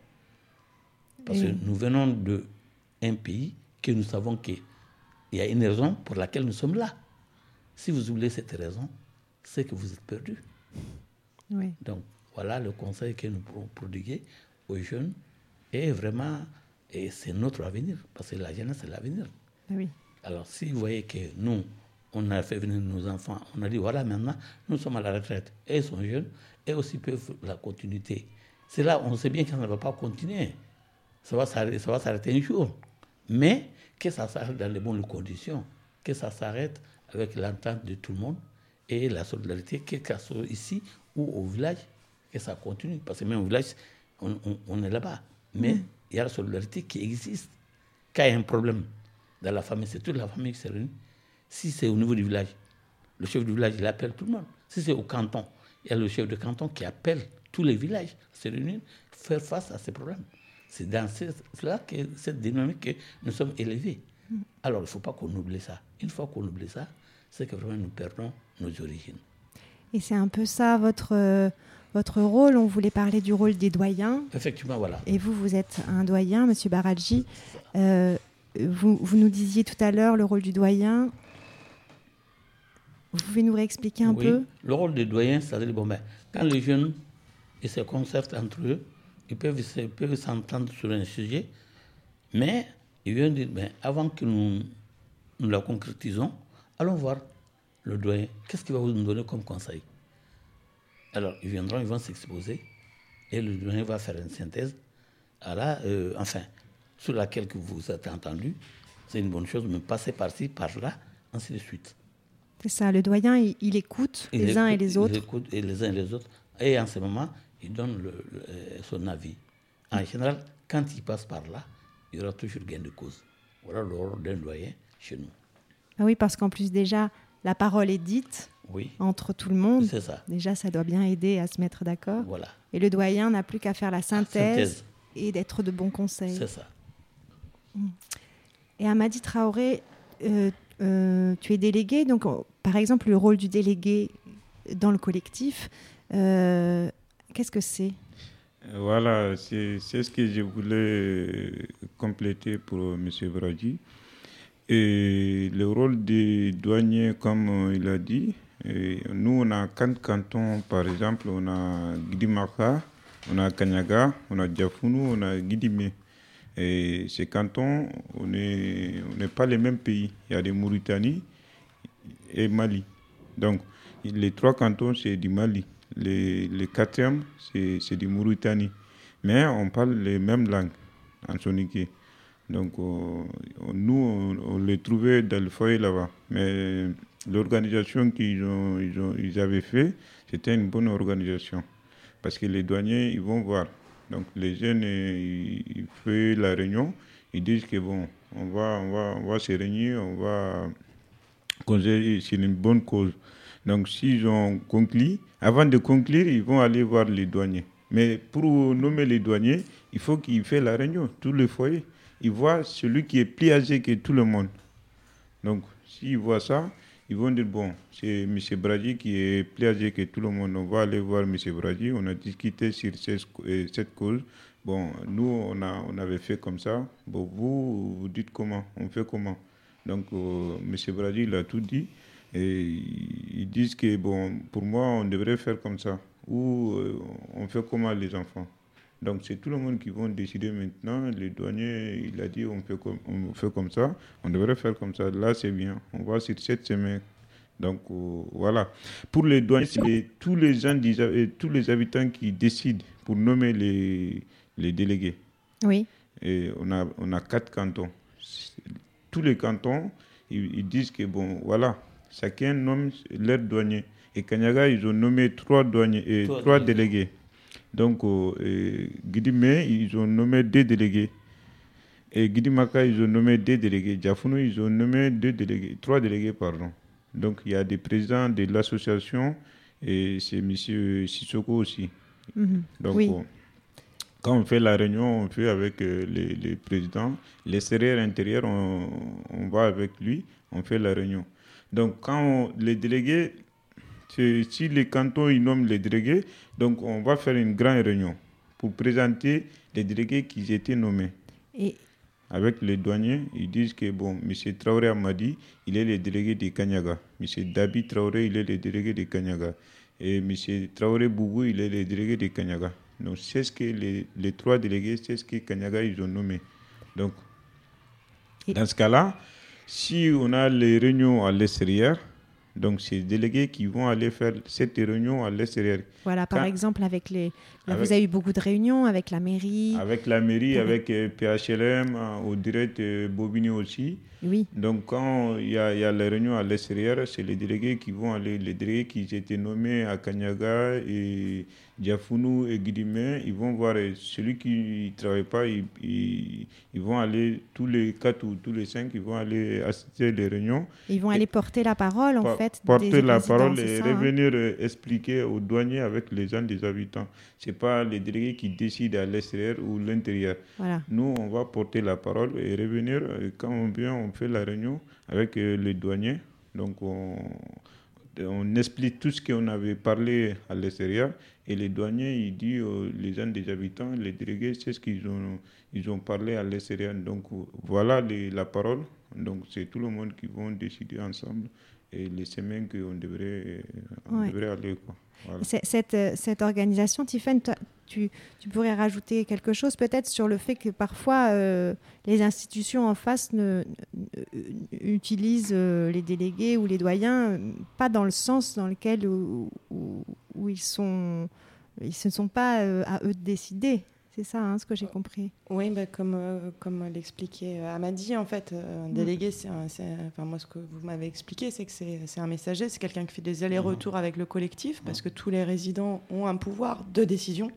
Parce que nous venons d'un pays que nous savons qu'il y a une raison pour laquelle nous sommes là. Si vous oubliez cette raison, c'est que vous êtes perdu. Oui. Donc, voilà le conseil que nous pourrons prodiguer aux jeunes. Et vraiment, et c'est notre avenir, parce que la jeunesse, c'est l'avenir. Ah oui. Alors, si vous voyez que nous, on a fait venir nos enfants, on a dit, voilà, maintenant, nous sommes à la retraite. Et ils sont jeunes, et aussi peuvent la continuité. C'est là, on sait bien que ça ne va pas continuer. Ça va s'arrêter, ça un jour. Mais que ça s'arrête dans les bonnes conditions, que ça s'arrête avec l'entente de tout le monde et la solidarité, que ce soit ici ou au village, que ça continue. Parce que même au village, on, on- est là-bas. Mais il y a la solidarité qui existe. Quand il y a un problème dans la famille, c'est toute la famille qui se réunit. Si c'est au niveau du village, le chef du village, il appelle tout le monde. Si c'est au canton, il y a le chef de canton qui appelle tous les villages à se réunir, faire face à ces problèmes. C'est dans ce- cela que cette dynamique que nous sommes élevés. Alors, il ne faut pas qu'on oublie ça. Une fois qu'on oublie ça, c'est que vraiment nous perdons nos origines. Et c'est un peu ça votre, euh, votre rôle. On voulait parler du rôle des doyens. Effectivement, voilà. Et vous, vous êtes un doyen, Monsieur Baradji. Euh, vous, vous nous disiez tout à l'heure le rôle du doyen. Vous pouvez nous réexpliquer un Oui, peu? Le rôle des doyens, c'est-à-dire, bon, ben, quand les jeunes ils se concertent entre eux, ils peuvent se- peuvent s'entendre sur un sujet, mais ils viennent dire, ben, avant que nous, nous la concrétisons, allons voir le doyen. Qu'est-ce qu'il va vous donner comme conseil? Alors, ils viendront, ils vont s'exposer, et le doyen va faire une synthèse, à la, euh, enfin, sur laquelle que vous êtes entendu, c'est une bonne chose, mais passez par-ci, par-là, ainsi de suite. C'est ça, le doyen, il, il écoute Il les uns et les il autres. écoute et les uns et les autres. Et en ce moment, il donne le- le- euh, son avis. En général, quand il passe par là, il y aura toujours gain de cause. Voilà le rôle d'un doyen chez nous. Ah oui, parce qu'en plus, déjà, la parole est dite Oui. entre tout le monde. C'est ça. Déjà, ça doit bien aider à se mettre d'accord. Voilà. Et le doyen n'a plus qu'à faire la synthèse, synthèse. et d'être de bons conseils. C'est ça. Et Amadi Traoré, euh, euh, tu es délégué, donc par exemple le rôle du délégué dans le collectif, euh, qu'est-ce que c'est? Voilà, c'est ce que je voulais compléter pour M. Brady. Et le rôle des douaniers, comme il a dit, nous, on a quatre cantons, par exemple, on a Gidimaka, on a Kanyaga, on a Diafounou, on a Guidimé. Et ces cantons, on n'est pas les mêmes pays. Il y a des Mauritanie et Mali. Donc, les trois cantons, c'est du Mali. Les, les c'est du Mauritanie. Mais on parle les mêmes langues en soniké. Donc, euh, nous, on, les trouvait dans le foyer là-bas. Mais l'organisation qu'ils ont, ils ont, ils avaient fait, c'était une bonne organisation. Parce que les douaniers, ils vont voir. Donc, les jeunes, ils, ils font la réunion. Ils disent que bon, on va, on va, on va se réunir, on va causer sur une bonne cause. Donc, s'ils ont conclu, avant de conclure, ils vont aller voir les douaniers. Mais pour nommer les douaniers, il faut qu'ils fassent la réunion, tous les foyers. Ils voient celui qui est plus âgé que tout le monde. Donc, s'ils voient ça, ils vont dire bon, c'est M. Brady qui est plaisé que tout le monde, on va aller voir M. Brady. On a discuté sur cette, euh, cette cause. Bon, nous, on, a, on avait fait comme ça. Bon, vous, vous dites comment? On fait comment? Donc, euh, M. Brady, il a tout dit. Et ils disent que, bon, pour moi, on devrait faire comme ça. Ou euh, on fait comment les enfants? Donc c'est tout le monde qui vont décider maintenant. Le douanier, il a dit on fait comme, on fait comme ça, on devrait faire comme ça. Là, c'est bien. On va sur cette semaine. Donc euh, voilà. Pour les douaniers, c'est tous les gens, euh, tous les habitants qui décident pour nommer les, les délégués. Oui. Et on a, on a quatre cantons. Tous les cantons, ils, ils disent que bon, voilà, chacun nomme leur douanier. Et Kanyaga, ils ont nommé trois douaniers et Trois trois délégués. Donc, euh, Guidimé, ils ont nommé deux délégués. Et Guidimaka, ils ont nommé deux délégués. Diafounou, ils ont nommé deux délégués, trois délégués, pardon. Donc, il y a des présidents de l'association et c'est M. Sissoko aussi. Mhm. Donc, Oui. euh, quand on fait la réunion, on fait avec euh, les, les présidents. Les serrures intérieurs, on, on va avec lui, on fait la réunion. Donc, quand on- les délégués, si les cantons ils nomment les délégués, donc on va faire une grande réunion pour présenter les délégués qui étaient nommés. Et Avec les douaniers, ils disent que bon, M. Traoré Amadi, il est le délégué de Kanyaga. M. Dabi Traoré, il est le délégué de Kanyaga. Et M. Traoré Boubou, il est le délégué de Kanyaga. Donc c'est ce que les, les trois délégués, c'est ce que Kanyaga ils ont nommé. Donc dans ce cas-là, si on a les réunions à l'extérieur, donc c'est les délégués qui vont aller faire cette réunion à l'extérieur. voilà, par Quand- exemple, avec les. Avec- vous avez eu beaucoup de réunions avec la mairie. Avec la mairie, Pour- avec euh, PHLM, euh, au direct euh, Bobigny aussi. Oui. Donc quand il y a, il y a les réunions à l'extérieur, c'est les délégués qui vont aller, les délégués qui étaient nommés à Kanyaga et Diafounou et Guidimé, ils vont voir celui qui ne travaille pas, ils, ils, ils vont aller, tous les quatre ou tous les cinq, ils vont aller assister les réunions. Ils vont aller porter la parole, en fait. Porter des la parole c'est et ça, hein revenir expliquer aux douaniers avec les gens des habitants. Ce n'est pas les délégués qui décident à l'extérieur ou l'intérieur. Voilà. Nous, on va porter la parole et revenir. euh, Quand on vient, on fait la réunion avec euh, les douaniers. Donc, on, on explique tout ce qu'on avait parlé à l'extérieur. Et les douaniers, ils disent, euh, les gens des habitants, les délégués, c'est ce qu'ils ont, ils ont parlé à l'extérieur. Donc, voilà les- la parole. Donc, c'est tout le monde qui vont décider ensemble et les semaines qu'on devrait, euh, on Ouais. devrait aller. Quoi. Euh, cette organisation, Tiffen, tu, pourrais rajouter quelque chose peut-être sur le fait que parfois euh, les institutions en face ne, ne- utilisent euh, les délégués ou les doyens euh, pas dans le sens dans lequel ils sont, ne sont pas euh, à eux de décider. C'est ça, hein, ce que j'ai compris. Oui, bah, comme, euh, comme l'expliquait euh, Amadi, en fait, euh, un délégué, c'est un- enfin, moi, ce que vous m'avez expliqué, c'est que c'est c'est un messager, c'est quelqu'un qui fait des allers-retours avec le collectif, parce que tous les résidents ont un pouvoir de décision.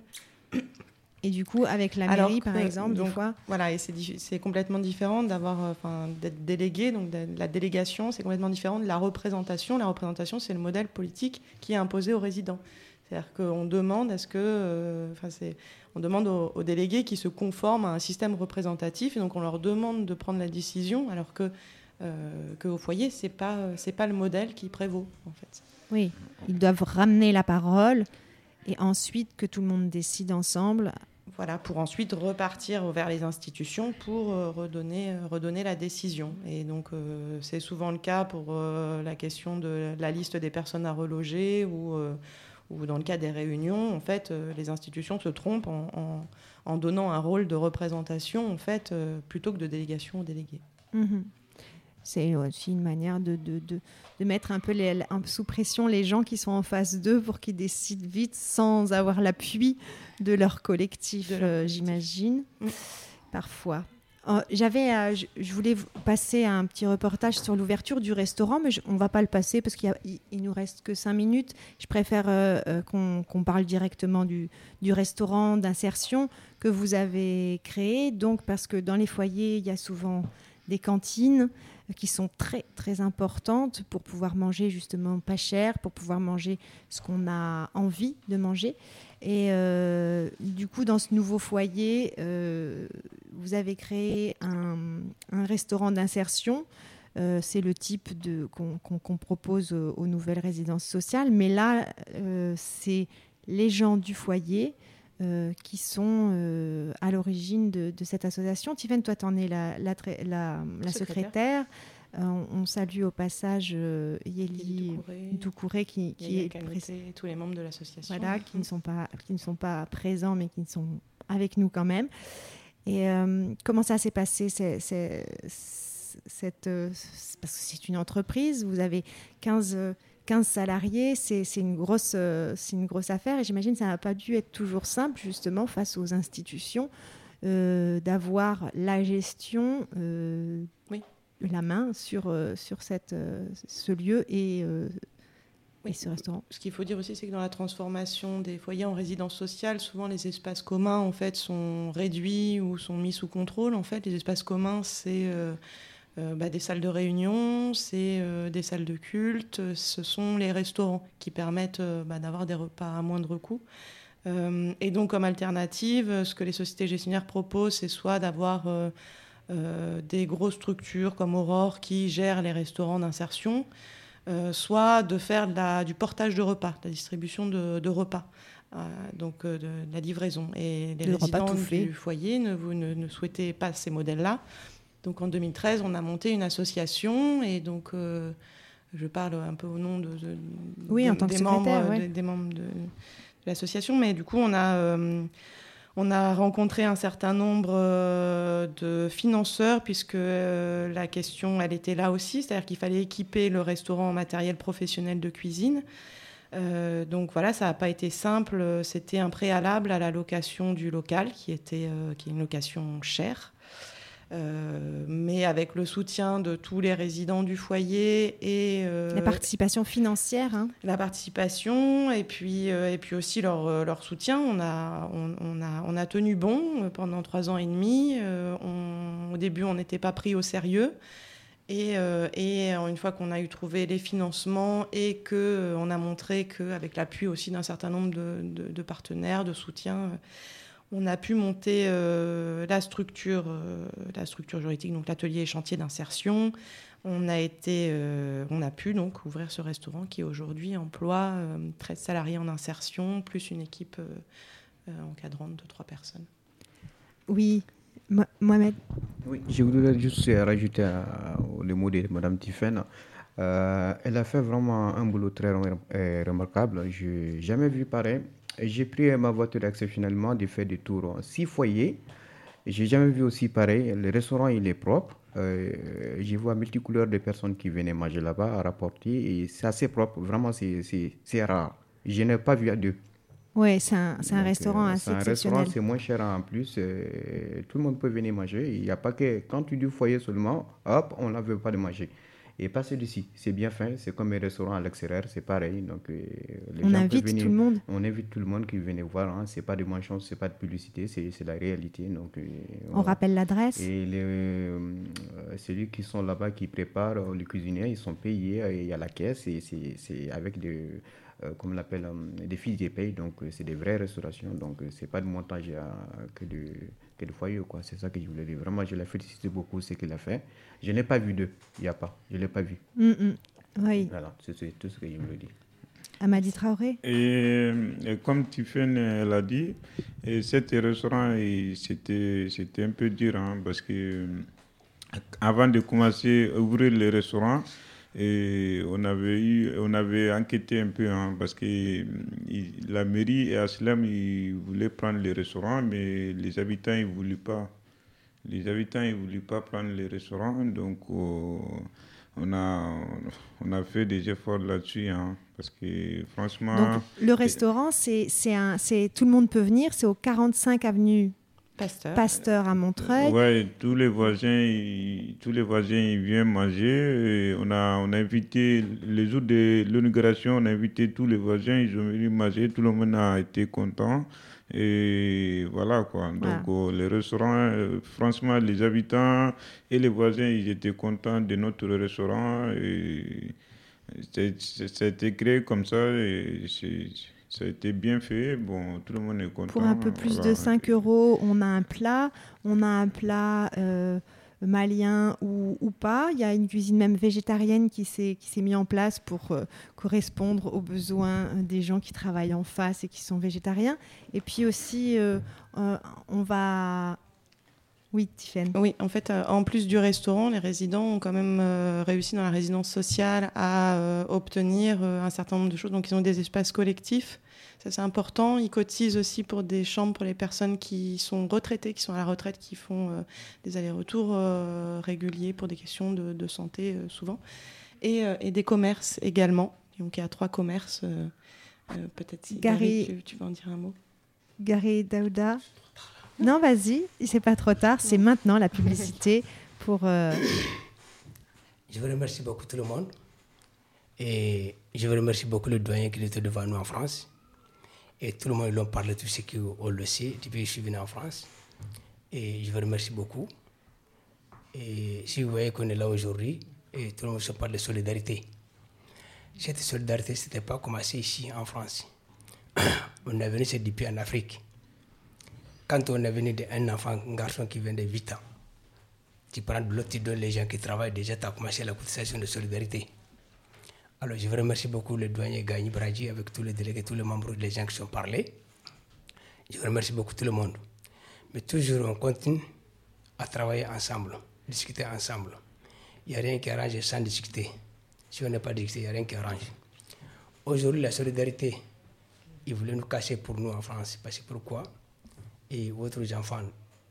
Et du coup, avec la mairie, par que- exemple, des donc, fois. Voilà, et c'est complètement différent d'avoir, enfin, d'être délégué. Donc, de- la délégation, c'est complètement différent de la représentation. La représentation, c'est le modèle politique qui est imposé aux résidents. C'est-à-dire qu'on demande à ce que, euh, enfin, c'est, on demande aux, aux délégués qui se conforment à un système représentatif, et donc on leur demande de prendre la décision, alors que euh, qu'au foyer, c'est pas, c'est pas le modèle qui prévaut, en fait. Oui, ils doivent ramener la parole et ensuite que tout le monde décide ensemble. Voilà, pour ensuite repartir vers les institutions pour euh, redonner, euh, redonner la décision. Et donc, euh, c'est souvent le cas pour la question de la liste des personnes à reloger ou, ou dans le cas des réunions. En fait, euh, les institutions se trompent en, en- en donnant un rôle de représentation, en fait, euh, plutôt que de délégation aux délégués. Mhm. C'est aussi une manière de, de, de, de mettre un peu les- sous pression les gens qui sont en face d'eux pour qu'ils décident vite sans avoir l'appui de leur collectif, euh, j'imagine, Mm. parfois. Euh, J'avais, euh, je, voulais passer un petit reportage sur l'ouverture du restaurant, mais je- on va pas le passer parce qu'il il, nous reste que cinq minutes. Je préfère euh, qu'on qu'on parle directement du, du restaurant d'insertion que vous avez créé. Donc, parce que dans les foyers, il y a souvent des cantines qui sont très très importantes pour pouvoir manger justement pas cher, pour pouvoir manger ce qu'on a envie de manger. Et euh, du coup, dans ce nouveau foyer, euh, vous avez créé un, un restaurant d'insertion Euh, c'est le type de, qu'on, qu'on- qu'on propose aux, nouvelles résidences sociales. Mais là, c'est les gens du foyer qui sont à l'origine de, de cette association. Tivenne, toi, tu en es la, la, tra- la- la Secrétaire. secrétaire. Euh, on, on salue au passage euh, Yeli Doucouré qui, est et tous les membres de l'association. voilà, qui ne sont pas qui ne sont pas présents mais qui sont avec nous quand même. Et euh, comment ça s'est passé c'est, cette euh, parce que c'est une entreprise, vous avez 15 euh, 15 salariés, c'est, c'est une grosse euh, c'est une grosse affaire et j'imagine que ça n'a pas dû être toujours simple justement face aux institutions d'avoir la gestion euh, la main sur euh, sur cette euh, ce lieu et euh, et ce restaurant. Ce qu'il faut dire aussi, c'est que dans la transformation des foyers en résidence sociale, souvent les espaces communs en fait sont réduits ou sont mis sous contrôle. En fait, les espaces communs, c'est euh, bah, des salles de réunion, c'est euh, des salles de culte, ce sont les restaurants qui permettent euh, bah, d'avoir des repas à moindre coût. Et donc, comme alternative, ce que les sociétés gestionnaires proposent, c'est soit d'avoir des grosses structures comme Aurore qui gèrent les restaurants d'insertion, euh, soit de faire de la- du portage de repas, de la distribution de, de repas, euh, donc euh, de, de la livraison. Et les Le résidents du foyer ne, vous ne, ne souhaitaient pas ces modèles-là. Donc en 2013, on a monté une association et donc euh, je parle un peu au nom de, de- Oui, des, en tant que des membres, secrétaire, ouais. des, des membres de, de l'association, mais du coup on a euh, on a rencontré un certain nombre euh, de financeurs puisque euh, la question, elle était là aussi, c'est-à-dire qu'il fallait équiper le restaurant en matériel professionnel de cuisine. Euh, donc voilà, ça n'a pas été simple. C'était un préalable à la location du local, qui était qui est une location chère. Euh, mais avec le soutien de tous les résidents du foyer et euh, La participation financière. hein. la participation et puis euh, et puis aussi leur, euh, leur soutien. On a on, on a on a tenu bon pendant trois ans et demi. On- au début, on n'était pas pris au sérieux. Et, et une fois qu'on a eu trouvé les financements et que on a montré qu'avec l'appui aussi d'un certain nombre de, de- de partenaires, de soutien, euh, on a pu monter euh, la structure, euh, la structure juridique, donc l'atelier et chantier d'insertion. On a été, euh, on a pu donc ouvrir ce restaurant qui aujourd'hui emploie euh, 13 salariés en insertion, plus une équipe encadrante de trois personnes. Oui, Mo- Mohamed. Oui, je voudrais juste rajouter euh, le mot de Mme Tiffen. Euh, elle a fait vraiment un boulot très remar- remarquable. Je n'ai jamais vu pareil. J'ai pris euh, ma voiture exceptionnellement de faire des tours six foyers. J'ai jamais vu aussi pareil. Le restaurant, il est propre. Euh, je vois multicouleurs de personnes qui venaient manger là-bas à rapporter. Et c'est assez propre. Vraiment, c'est- rare. Je n'ai pas vu à deux. Ouais, c'est un, un restaurant euh, assez C'est un restaurant, c'est moins cher en plus. euh, tout le monde peut venir manger. Il n'y a pas que quand tu dis foyer seulement, hop, on n'en veut pas de manger. Et pas celui-ci. C'est bien fait. C'est comme un restaurant à l'extérieur. C'est pareil. Donc, euh, les On gens invite venir- tout le monde. On invite tout le monde qui venait voir. Hein. C'est pas de menchance, c'est pas de publicité, c'est la réalité. Donc, euh, On voilà. rappelle l'adresse. Et les, euh, celui qui sont là-bas, qui préparent, les cuisiniers, ils sont payés. Il y a la caisse et c'est avec des, comme on l'appelle, des fiches de paye. Donc, c'est des vraies restaurations. Donc, c'est pas de montage à- que de, que de foyer. quoi. C'est ça que je voulais dire. Vraiment, je la félicite beaucoup, ce qu'il a fait. Je n'ai pas vu d'eux. Il n'y a pas. Je ne l'ai pas vu. Mm, mm. Oui, Voilà, c'est c'est tout ce que je voulais dire. Amadi Traoré. Et, et comme Tiffen euh, l'a dit, et cet restaurant, et c'était c'était un peu dur hein, parce que euh, avant de commencer à ouvrir le restaurant, et on avait eu, on avait enquêté un peu hein, parce que il- la mairie et Aslam ils voulaient prendre le restaurant, mais les habitants ils voulaient pas. Les habitants ils voulaient pas prendre le restaurant, donc euh, on a on a fait des efforts là-dessus hein, parce que franchement. Donc, le restaurant, c'est tout le monde peut venir. C'est au 45 avenue Pasteur. Pasteur à Montreuil. Ouais, tous les voisins, ils, tous les voisins, ils viennent manger. Et on a, on a invité les jours de l'inauguration, on a invité tous les voisins, ils ont venu manger, tout le monde a été content. Et voilà quoi. Donc euh, le restaurant, euh, franchement, les habitants et les voisins, ils étaient contents de notre restaurant. Et été créé comme ça et c'est- ça a été bien fait. Bon, tout le monde est content. Pour un peu plus Voilà. de 5 euros, on a un plat. On a un plat euh, malien ou, ou pas. Il y a une cuisine même végétarienne qui s'est qui s'est mise en place pour euh, correspondre aux besoins des gens qui travaillent en face et qui sont végétariens. Et puis aussi, euh, euh, on va... Oui, Tiffaine. Oui, en fait, euh, en plus du restaurant, les résidents ont quand même euh, réussi dans la résidence sociale à euh, obtenir euh, un certain nombre de choses. Donc, ils ont des espaces collectifs. Ça, c'est important. Ils cotisent aussi pour des chambres pour les personnes qui sont retraitées, qui sont à la retraite, qui font euh, des allers-retours euh, réguliers pour des questions de, de santé, euh, souvent. Et, euh, et des commerces également. Donc, il y a trois commerces. euh, euh, Peut-être si Gary- Gary, tu, tu veux en dire un mot? Gary Daouda. Non, vas-y, c'est pas trop tard. C'est maintenant la publicité pour. euh, Je vous remercie beaucoup tout le monde. Et je vous remercie beaucoup le doyen qui était devant nous en France. Et tout le monde l'a parlé, tout ce qu'on le sait, depuis que je suis venu en France. Et je vous remercie beaucoup. Et si vous voyez qu'on est là aujourd'hui, et tout le monde se parle de solidarité. Cette solidarité, ce n'était pas commencé ici en France. on est venu, c'est depuis en Afrique. Quand on est venu d'un enfant, un garçon qui vient de 8 ans, tu prends de l'autre, tu donnes les gens qui travaillent, déjà tu as commencé la cotisation de solidarité. Alors je vous remercie beaucoup le douanier Gagny Bradji avec tous les délégués, tous les membres, les gens qui sont parlés. Je remercie beaucoup tout le monde. Mais toujours on continue à travailler ensemble, discuter ensemble. Il n'y a rien qui arrange sans discuter. Si on n'est pas discuté, il n'y a rien qui arrange. Aujourd'hui, la solidarité, ils voulaient nous cacher pour nous en France. Parce que pourquoi? Et votre enfants,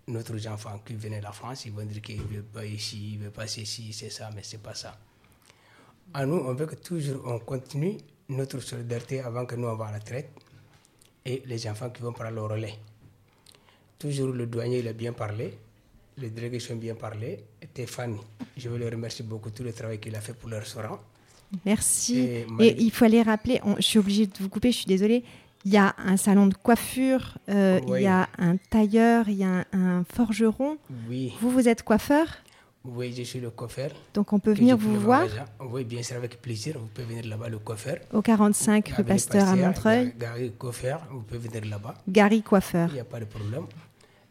notre enfant qui venait de la France, ils vont dire qu'il ne veut pas ici, il veut pas ici, c'est ça, mais c'est pas ça. À nous, on veut que toujours on continue notre solidarité avant que nous on va à la retraite et les enfants qui vont prendre le relais. Toujours le douanier, il a bien parlé, les délégués sont bien parlé. Et Stéphane, je veux le remercier beaucoup tout le travail qu'il a fait pour le restaurant. Merci. Et il faut les rappeler, on- je suis obligée de vous couper, je suis désolée. Il y a un salon de coiffure, euh, Oui. il y a un tailleur, il y a un, un forgeron. Oui. Vous, vous êtes coiffeur? Oui, je suis le coiffeur. Donc on peut venir vous voir. Oui, bien sûr, avec plaisir. Vous pouvez venir là-bas, le coiffeur. au 45 rue Pasteur à Montreuil. Gary Coiffeur, vous pouvez venir là-bas. Gary Coiffeur. Il n'y a pas de problème.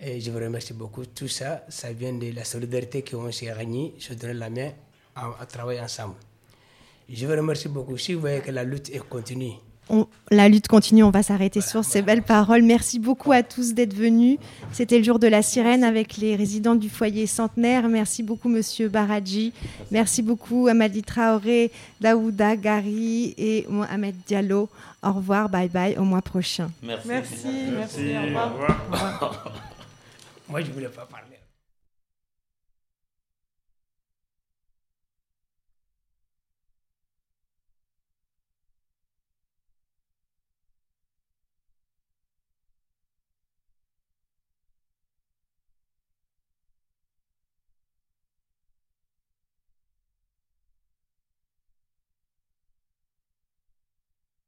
Et je vous remercie beaucoup. Tout ça, ça vient de la solidarité qu'on s'est réunis, se donner la main à, à travailler ensemble. Je vous remercie beaucoup. Si vous voyez que la lutte est continue, On- la lutte continue, on va s'arrêter sur ces belles paroles. Merci beaucoup à tous d'être venus. C'était le jour de la sirène avec les résidents du foyer centenaire. Merci beaucoup, monsieur Baradji. Merci beaucoup, Amadi Traoré, Daouda, Gary et Mohamed Diallo. Au revoir, bye bye, au mois prochain. Merci. Merci, merci, au revoir. moi je ne voulais pas parler.